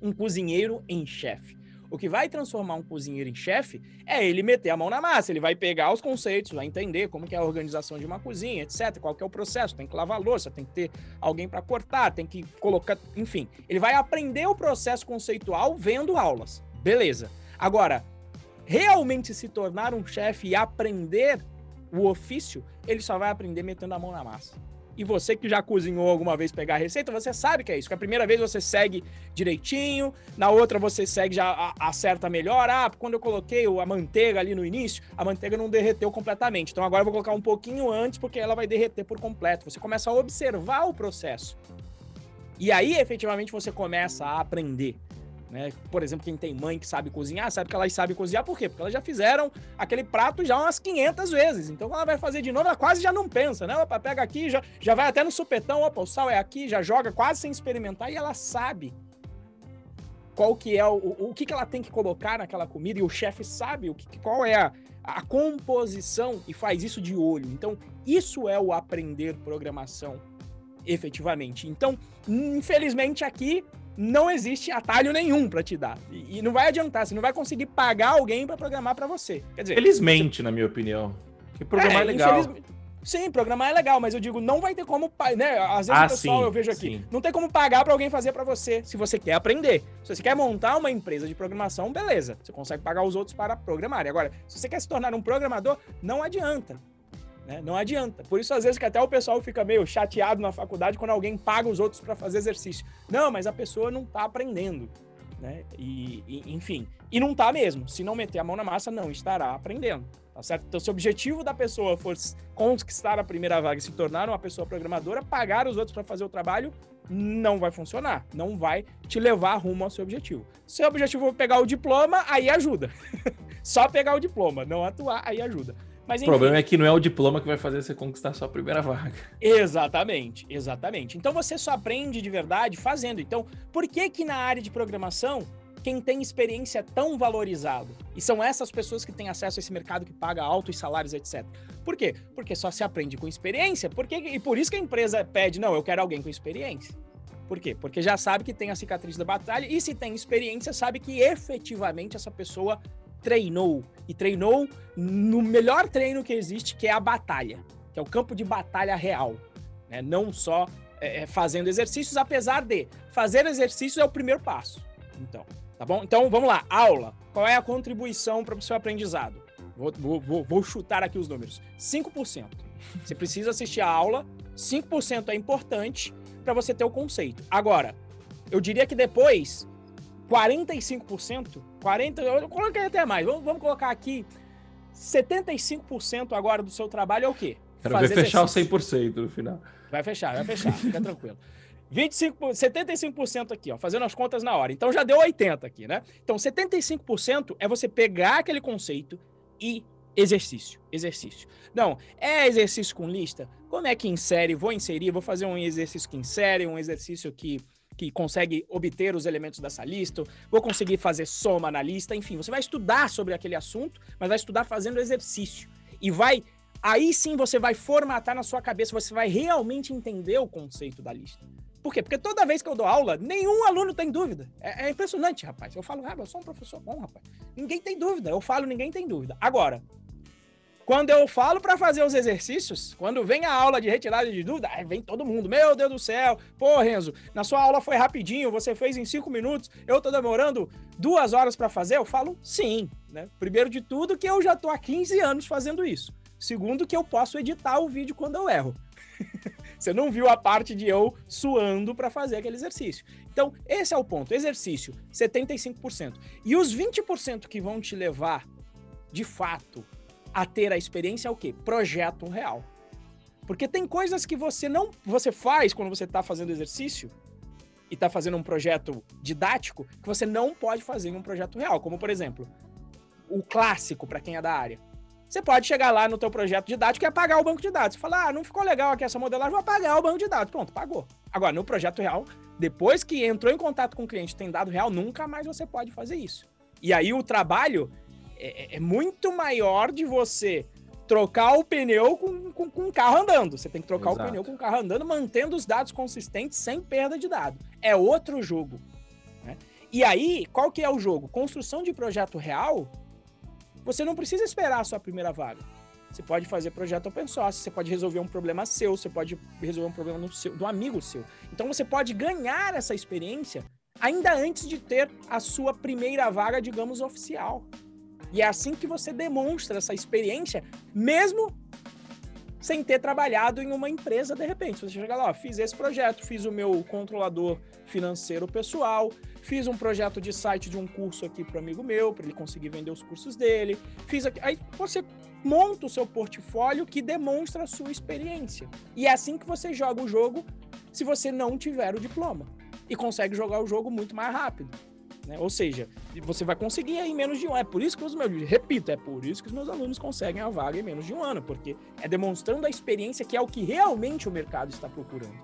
um cozinheiro em chefe. O que vai transformar um cozinheiro em chefe é ele meter a mão na massa. Ele vai pegar os conceitos, vai entender como que é a organização de uma cozinha, etc. Qual que é o processo? Tem que lavar louça, tem que ter alguém para cortar, tem que colocar, enfim. Ele vai aprender o processo conceitual vendo aulas. Beleza. Agora, realmente se tornar um chefe e aprender o ofício, ele só vai aprender metendo a mão na massa. E você que já cozinhou alguma vez pegar a receita, você sabe que é isso. Que a primeira vez você segue direitinho, na outra você segue já acerta melhor. Ah, quando eu coloquei a manteiga ali no início, a manteiga não derreteu completamente. Então agora eu vou colocar um pouquinho antes porque ela vai derreter por completo. Você começa a observar o processo. E aí, efetivamente, você começa a aprender. Né? Por exemplo, quem tem mãe que sabe cozinhar, sabe que elas sabem cozinhar, por quê? Porque elas já fizeram aquele prato já umas 500 vezes. Então, ela vai fazer de novo, ela quase já não pensa, né? Ela pega aqui, já, já vai até no supetão, opa, o sal é aqui, já joga quase sem experimentar e ela sabe qual que é o, o, o que, que ela tem que colocar naquela comida e o chefe sabe o que, qual é a, a composição e faz isso de olho. Então, isso é o aprender programação efetivamente. Então, infelizmente aqui não existe atalho nenhum para te dar. E, e, não vai adiantar, você não vai conseguir pagar alguém para programar para você. Quer dizer, felizmente, você... na minha opinião. Que programar é, é legal. Sim, programar é legal, mas eu digo, não vai ter como, né? Às vezes ah, o pessoal sim, eu vejo aqui, sim. não tem como pagar para alguém fazer para você, se você quer aprender. Se você quer montar uma empresa de programação, beleza, você consegue pagar os outros para programar. Agora, se você quer se tornar um programador, não adianta. Né? Não adianta. Por isso, às vezes, que até o pessoal fica meio chateado na faculdade quando alguém paga os outros para fazer exercício. Não, mas a pessoa não está aprendendo. Né? E, e, enfim, e não está mesmo. Se não meter a mão na massa, não estará aprendendo. Tá certo? Então, se o objetivo da pessoa for conquistar a primeira vaga e se tornar uma pessoa programadora, pagar os outros para fazer o trabalho não vai funcionar. Não vai te levar rumo ao seu objetivo. Se o objetivo for pegar o diploma, aí ajuda. Só pegar o diploma, não atuar, aí ajuda. Mas, enfim, o problema é que não é o diploma que vai fazer você conquistar sua primeira vaga. Exatamente, exatamente. Então você só aprende de verdade fazendo. Então, por que que na área de programação quem tem experiência é tão valorizado? E são essas pessoas que têm acesso a esse mercado que paga altos salários, etc. Por quê? Porque só se aprende com experiência. Por quê? E por isso que a empresa pede, não, eu quero alguém com experiência. Por quê? Porque já sabe que tem a cicatriz da batalha e se tem experiência, sabe que efetivamente essa pessoa treinou. E treinou no melhor treino que existe, que é a batalha, que é o campo de batalha real. Né? Não só é, é, fazendo exercícios, apesar de fazer exercícios é o primeiro passo. Então, tá bom? Então vamos lá, aula. Qual é a contribuição para o seu aprendizado? Vou, vou, vou chutar aqui os números: 5%. Você precisa assistir a aula, 5% é importante para você ter o conceito. Agora, eu diria que depois 45%, 40%, eu coloquei até mais, vamos, vamos colocar aqui 75% agora do seu trabalho é o quê? Quero Fazer ver fechar exercício. o 100% no final. Vai fechar, vai fechar, fica tranquilo. 25, 75% aqui, ó, fazendo as contas na hora. Então já deu 80 aqui, né? Então 75% é você pegar aquele conceito e exercício, exercício. Não, é exercício com lista? Como é que insere? Vou inserir, vou fazer um exercício que insere, um exercício que que consegue obter os elementos dessa lista, vou conseguir fazer soma na lista, enfim, você vai estudar sobre aquele assunto, mas vai estudar fazendo exercício. E vai. Aí sim você vai formatar na sua cabeça, você vai realmente entender o conceito da lista. Por quê? Porque toda vez que eu dou aula, nenhum aluno tem dúvida. É, é impressionante, rapaz. Eu falo, ah, eu sou um professor bom, rapaz. Ninguém tem dúvida. Eu falo, ninguém tem dúvida. Agora, quando eu falo para fazer os exercícios, quando vem a aula de retirada de dúvida, vem todo mundo. Meu Deus do céu. Pô, Renzo, na sua aula foi rapidinho, você fez em cinco minutos, eu tô demorando duas horas para fazer? Eu falo sim. Né? Primeiro de tudo, que eu já tô há 15 anos fazendo isso. Segundo, que eu posso editar o vídeo quando eu erro. Você não viu a parte de eu suando para fazer aquele exercício. Então, esse é o ponto. Exercício, 75%. E os 20% que vão te levar, de fato, a ter a experiência é o quê? Projeto real. Porque tem coisas que você não você faz quando você está fazendo exercício e está fazendo um projeto didático que você não pode fazer em um projeto real, como por exemplo, o clássico para quem é da área. Você pode chegar lá no teu projeto didático e apagar o banco de dados. Você fala, ah, não ficou legal aqui essa modelagem, vou apagar o banco de dados. Pronto, pagou. Agora, no projeto real, depois que entrou em contato com o cliente tem dado real, nunca mais você pode fazer isso. E aí o trabalho é, é muito maior de você trocar o pneu com, com, com, o carro andando. Você tem que trocar Exato. o pneu com o carro andando, mantendo os dados consistentes sem perda de dado. É outro jogo. Né? E aí, qual que é o jogo? Construção de projeto real, você não precisa esperar a sua primeira vaga. Você pode fazer projeto open source, você pode resolver um problema seu, você pode resolver um problema seu, do amigo seu. Então você pode ganhar essa experiência ainda antes de ter a sua primeira vaga, digamos, oficial. E é assim que você demonstra essa experiência, mesmo sem ter trabalhado em uma empresa de repente. Você chega lá, ó, fiz esse projeto, fiz o meu controlador financeiro pessoal, fiz um projeto de site de um curso aqui para amigo meu, para ele conseguir vender os cursos dele. Fiz aqui, aí você monta o seu portfólio que demonstra a sua experiência. E é assim que você joga o jogo se você não tiver o diploma e consegue jogar o jogo muito mais rápido. Né? Ou seja, você vai conseguir em menos de um. É por isso que os meus, repito, é por isso que os meus alunos conseguem a vaga em menos de um ano, porque é demonstrando a experiência que é o que realmente o mercado está procurando.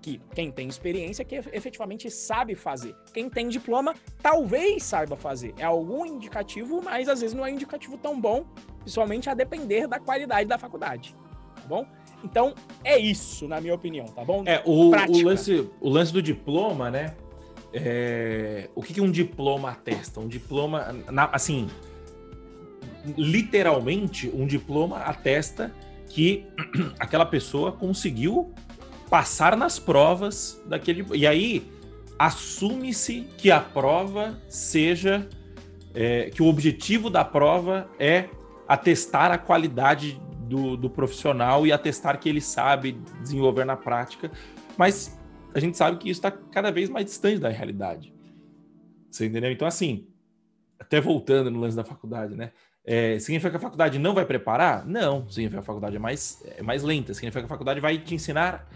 Que quem tem experiência que efetivamente sabe fazer. Quem tem diploma talvez saiba fazer. É algum indicativo, mas às vezes não é indicativo tão bom, principalmente a depender da qualidade da faculdade. Tá bom? Então, é isso, na minha opinião, tá bom? É, o, o, lance, o lance do diploma, né? É, o que, que um diploma atesta? Um diploma, na, assim, literalmente, um diploma atesta que aquela pessoa conseguiu passar nas provas daquele. E aí assume-se que a prova seja. É, que o objetivo da prova é atestar a qualidade do, do profissional e atestar que ele sabe desenvolver na prática. Mas a gente sabe que isso está cada vez mais distante da realidade. Você entendeu? Então, assim, até voltando no lance da faculdade, né? É, significa que a faculdade não vai preparar? Não, significa que a faculdade é mais, é mais lenta. Significa que a faculdade vai te ensinar,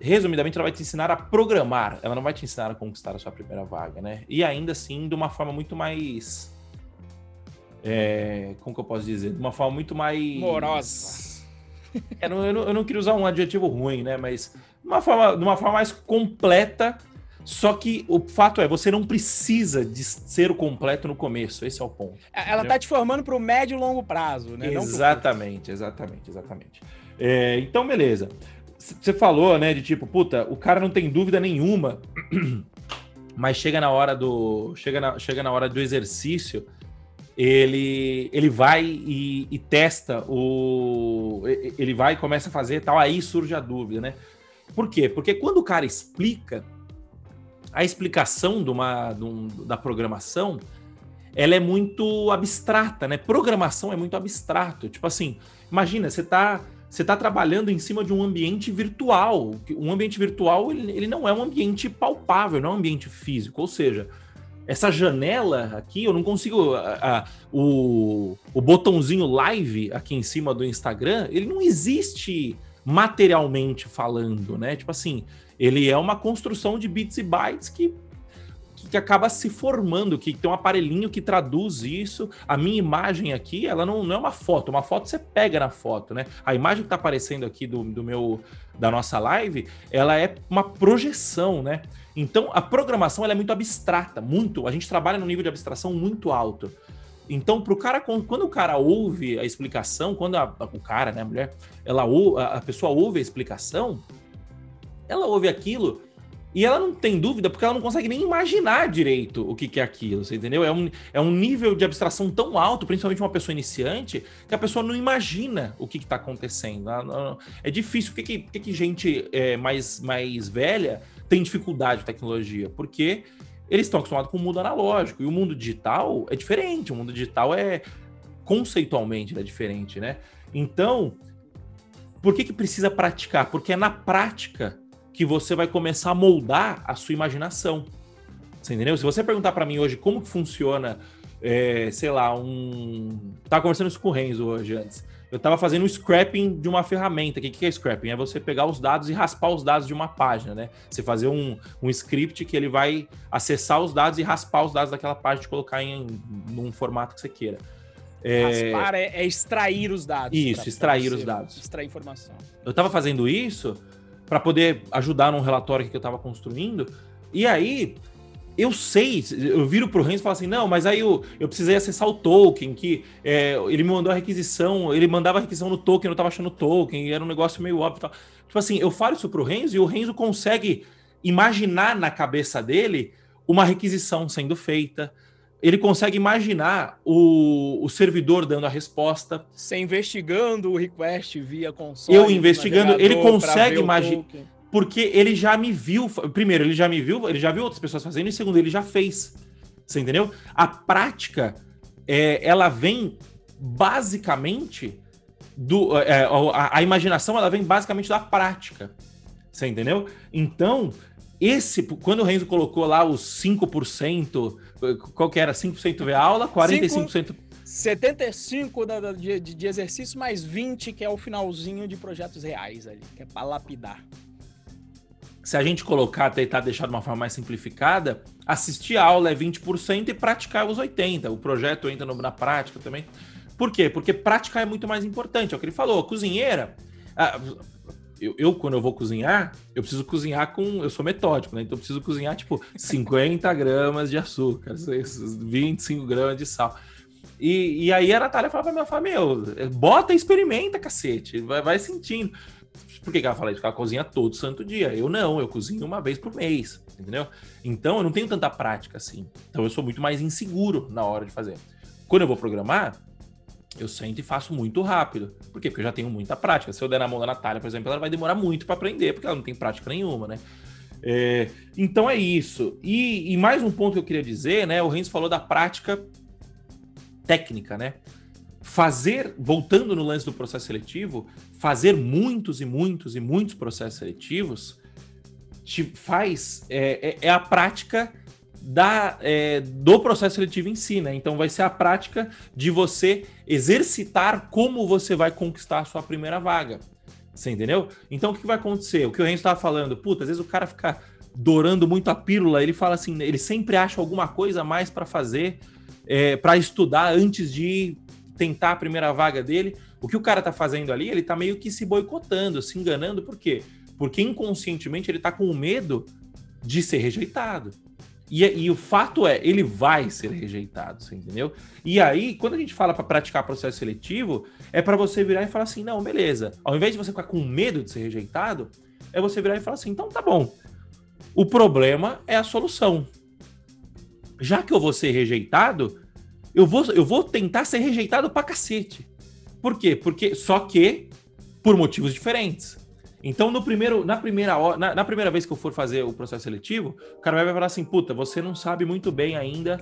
resumidamente, ela vai te ensinar a programar. Ela não vai te ensinar a conquistar a sua primeira vaga, né? E ainda assim, de uma forma muito mais. É, como que eu posso dizer? De uma forma muito mais. Morosa. É, eu, não, eu não queria usar um adjetivo ruim, né? Mas uma forma, de uma forma mais completa. Só que o fato é, você não precisa de ser o completo no começo. Esse é o ponto. É, ela entendeu? tá te formando para o médio e longo prazo, né? Exatamente, exatamente, exatamente. É, então, beleza. Você falou, né, de tipo, puta, o cara não tem dúvida nenhuma, mas chega na hora do. Chega na, chega na hora do exercício ele, ele vai e, e, testa o. Ele vai e começa a fazer tal, aí surge a dúvida, né? Por quê? Porque quando o cara explica, a explicação de uma, de um, da programação ela é muito abstrata, né? Programação é muito abstrato. Tipo assim, imagina, você tá, você tá trabalhando em cima de um ambiente virtual. Um ambiente virtual, ele, ele não é um ambiente palpável, não é um ambiente físico. Ou seja, essa janela aqui, eu não consigo. A, a, o, o botãozinho live aqui em cima do Instagram, ele não existe materialmente falando, né? Tipo assim, ele é uma construção de bits e bytes que, que acaba se formando, que tem um aparelhinho que traduz isso. A minha imagem aqui, ela não, não é uma foto, uma foto você pega na foto, né? A imagem que tá aparecendo aqui do, do meu da nossa live, ela é uma projeção, né? Então, a programação é muito abstrata, muito. A gente trabalha num nível de abstração muito alto. Então, pro cara, quando o cara ouve a explicação, quando a, o cara, né, a mulher, ela a pessoa ouve a explicação, ela ouve aquilo e ela não tem dúvida porque ela não consegue nem imaginar direito o que, que é aquilo, você entendeu? É um, é um nível de abstração tão alto, principalmente uma pessoa iniciante, que a pessoa não imagina o que está acontecendo. É difícil. Por que, que, que gente é, mais, mais velha tem dificuldade de tecnologia, porque eles estão acostumados com o mundo analógico, e o mundo digital é diferente, o mundo digital é conceitualmente é diferente, né? Então, por que, que precisa praticar? Porque é na prática que você vai começar a moldar a sua imaginação. Você entendeu? Se você perguntar para mim hoje como que funciona, é, sei lá, um. Tava conversando isso com o Renzo hoje antes. Eu tava fazendo um scrapping de uma ferramenta. O que, que é scrapping? É você pegar os dados e raspar os dados de uma página, né? Você fazer um, um script que ele vai acessar os dados e raspar os dados daquela página e colocar em num formato que você queira. É... Raspar é, é extrair os dados. Isso, pra, extrair pra os dados. Extrair informação. Eu estava fazendo isso para poder ajudar num relatório que eu estava construindo. E aí, eu sei, eu viro pro Renzo e falo assim, não, mas aí eu, eu precisei acessar o token, que é, ele me mandou a requisição, ele mandava a requisição no token, eu não tava achando o token, era um negócio meio óbvio tal. Tipo assim, eu falo isso pro Renzo e o Renzo consegue imaginar na cabeça dele uma requisição sendo feita, ele consegue imaginar o, o servidor dando a resposta. Você investigando o request via console. Eu investigando, ele consegue imaginar. Porque ele já me viu. Primeiro, ele já me viu, ele já viu outras pessoas fazendo, e segundo, ele já fez. Você entendeu? A prática, é, ela vem basicamente do. É, a, a imaginação, ela vem basicamente da prática. Você entendeu? Então, esse, quando o Renzo colocou lá os 5%, qual que era? 5% ver aula, 45%. 5, 75 da, de, de exercício, mais 20 que é o finalzinho de projetos reais ali, que é para lapidar. Se a gente colocar, tentar deixar de uma forma mais simplificada, assistir a aula é 20% e praticar os 80%. O projeto entra no, na prática também. Por quê? Porque praticar é muito mais importante. É o que ele falou, cozinheira. Ah, eu, eu, quando eu vou cozinhar, eu preciso cozinhar com. Eu sou metódico, né? Então eu preciso cozinhar, tipo, 50 gramas de açúcar, 25 gramas de sal. E, e aí a Natália falava pra minha família, meu, bota e experimenta, cacete. Vai, vai sentindo. Por que, que ela fala isso? Porque ela cozinha todo santo dia. Eu não, eu cozinho uma vez por mês, entendeu? Então eu não tenho tanta prática assim. Então eu sou muito mais inseguro na hora de fazer. Quando eu vou programar, eu sento e faço muito rápido. Por quê? Porque eu já tenho muita prática. Se eu der na mão da Natália, por exemplo, ela vai demorar muito para aprender, porque ela não tem prática nenhuma, né? É, então é isso. E, e, mais um ponto que eu queria dizer, né? O Renzo falou da prática técnica, né? Fazer, voltando no lance do processo seletivo, fazer muitos e muitos e muitos processos seletivos te faz é, é, é a prática da, é, do processo seletivo em si, né? Então vai ser a prática de você exercitar como você vai conquistar a sua primeira vaga. Você entendeu? Então o que vai acontecer? O que o Renzo estava falando, puta, às vezes o cara fica dourando muito a pílula, ele fala assim, ele sempre acha alguma coisa a mais para fazer, é, para estudar antes de tentar a primeira vaga dele. O que o cara tá fazendo ali, ele tá meio que se boicotando, se enganando, por quê? Porque inconscientemente ele tá com medo de ser rejeitado. E, e, o fato é, ele vai ser rejeitado, você entendeu? E aí, quando a gente fala para praticar processo seletivo, é para você virar e falar assim: não, beleza. Ao invés de você ficar com medo de ser rejeitado, é você virar e falar assim: então tá bom. O problema é a solução. Já que eu vou ser rejeitado, eu vou, eu vou tentar ser rejeitado pra cacete. Por quê? Porque só que por motivos diferentes. Então, no primeiro, na, primeira, na, na, primeira vez que eu for fazer o processo seletivo, o cara vai falar assim: puta, você não sabe muito bem ainda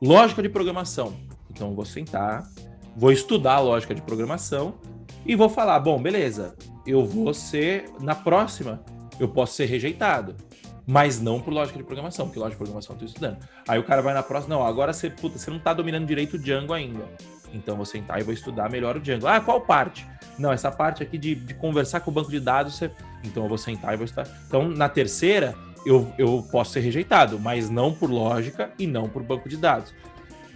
lógica de programação. Então, vou sentar, vou estudar a lógica de programação e vou falar: bom, beleza, eu vou ser, na próxima, eu posso ser rejeitado. Mas não por lógica de programação, porque lógica de programação eu tô estudando. Aí o cara vai na próxima, não, agora você, puta, você não tá dominando direito o Django ainda. Então vou sentar e vou estudar melhor o Django. Ah, qual parte? Não, essa parte aqui de, de conversar com o banco de dados, você... então eu vou sentar e vou estudar. Então, na terceira, eu, eu posso ser rejeitado, mas não por lógica e não por banco de dados.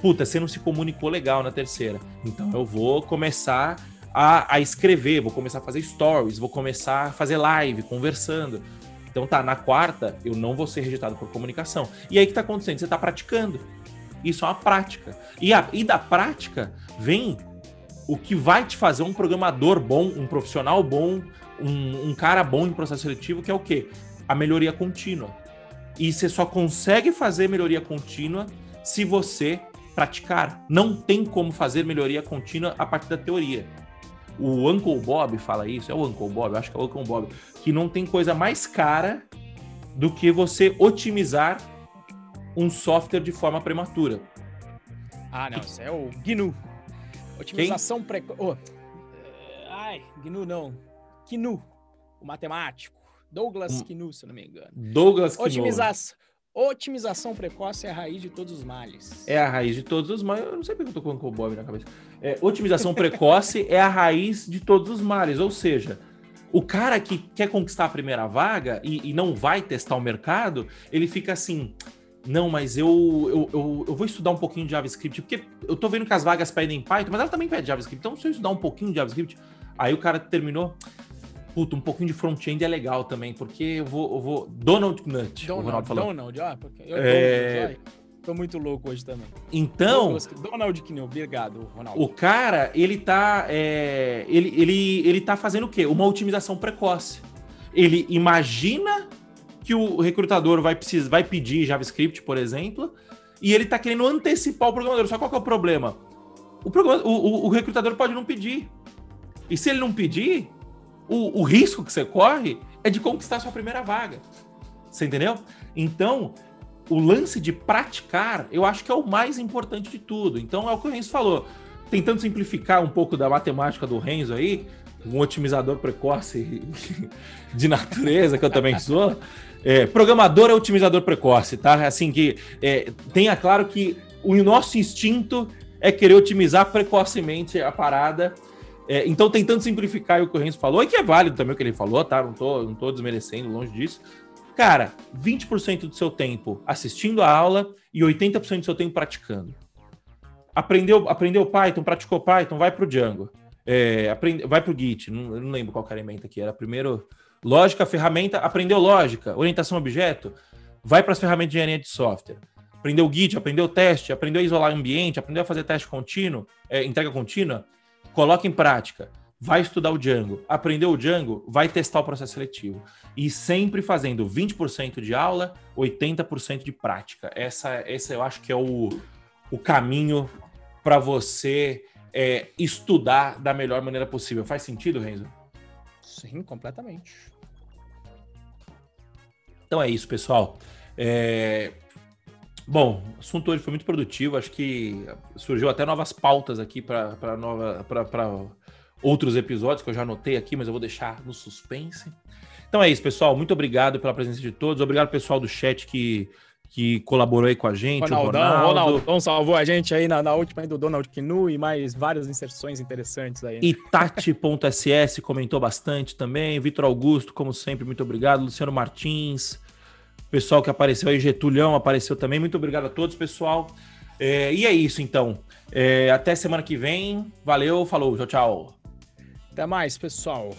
Puta, você não se comunicou legal na terceira. Então eu vou começar a, a escrever, vou começar a fazer stories, vou começar a fazer live, conversando. Então tá, na quarta, eu não vou ser rejeitado por comunicação. E aí o que tá acontecendo? Você tá praticando. Isso é uma prática. E, a, e da prática vem o que vai te fazer um programador bom, um profissional bom, um, um cara bom em processo seletivo, que é o quê? A melhoria contínua. E você só consegue fazer melhoria contínua se você praticar. Não tem como fazer melhoria contínua a partir da teoria. O Uncle Bob fala isso, é o Uncle Bob, eu acho que é o Uncle Bob, que não tem coisa mais cara do que você otimizar um software de forma prematura. Ah, não, isso é o GNU. Otimização precoce. Oh. Ai, GNU não. Kinu, o matemático. Douglas um, Kinu, se não me engano. Douglas Kinu. Otimização. Otimização precoce é a raiz de todos os males. É a raiz de todos os males. Eu não sei porque eu tô com o Bob na cabeça. É, otimização precoce é a raiz de todos os males. Ou seja, o cara que quer conquistar a primeira vaga e, e não vai testar o mercado, ele fica assim. Não, mas eu, eu, eu, eu, vou estudar um pouquinho de JavaScript, porque eu tô vendo que as vagas pedem Python, mas ela também pede JavaScript. Então, se eu estudar um pouquinho de JavaScript, aí o cara terminou puta, um pouquinho de front-end é legal também, porque eu vou. Eu vou Donald Nut, Donald, o Ronaldo falou. Donald, ah, porque eu é... tô muito louco hoje também. Então. Donald Kneu, obrigado, Ronaldo. O cara, ele tá. É, ele, ele, ele tá fazendo o quê? Uma otimização precoce. Ele imagina que o recrutador vai, precisar, vai pedir JavaScript, por exemplo, e ele tá querendo antecipar o programador. Só qual que é o problema? O, o, o recrutador pode não pedir. E se ele não pedir, o, o risco que você corre é de conquistar sua primeira vaga. Você entendeu? Então, o lance de praticar, eu acho que é o mais importante de tudo. Então, é o que o Renzo falou. Tentando simplificar um pouco da matemática do Renzo aí, um otimizador precoce de natureza, que eu também sou. É, programador é otimizador precoce, tá? Assim que é, tenha claro que o nosso instinto é querer otimizar precocemente a parada é, então, tentando simplificar o que o Renzo falou, e que é válido também o que ele falou, tá? Não tô, não tô desmerecendo, longe disso. Cara, 20% do seu tempo assistindo a aula e 80% do seu tempo praticando. Aprendeu, aprendeu Python, praticou Python, vai para o Django. É, aprende, vai para o Git, não, não lembro qual elemento aqui, era primeiro lógica, ferramenta, aprendeu lógica, orientação objeto, vai para as ferramentas de engenharia de software. Aprendeu Git, aprendeu teste, aprendeu a isolar ambiente, aprendeu a fazer teste contínuo, é, entrega contínua coloca em prática, vai estudar o Django, aprendeu o Django, vai testar o processo seletivo. E sempre fazendo 20% de aula, 80% de prática. Essa, essa eu acho que é o, o caminho para você é, estudar da melhor maneira possível. Faz sentido, Renzo? Sim, completamente. Então é isso, pessoal. É, Bom, o assunto hoje foi muito produtivo. Acho que surgiu até novas pautas aqui para outros episódios que eu já anotei aqui, mas eu vou deixar no suspense. Então é isso, pessoal. Muito obrigado pela presença de todos. Obrigado, pessoal do chat que, que colaborou aí com a gente. Ronaldão, o Ronaldo. Ronaldão salvou a gente aí na, na última aí do Donald Kinu e mais várias inserções interessantes aí. E Tati.ss comentou bastante também. Vitor Augusto, como sempre, muito obrigado. Luciano Martins pessoal que apareceu aí, Getulhão apareceu também. Muito obrigado a todos, pessoal. É, e é isso, então. É, até semana que vem. Valeu, falou, tchau, tchau. Até mais, pessoal.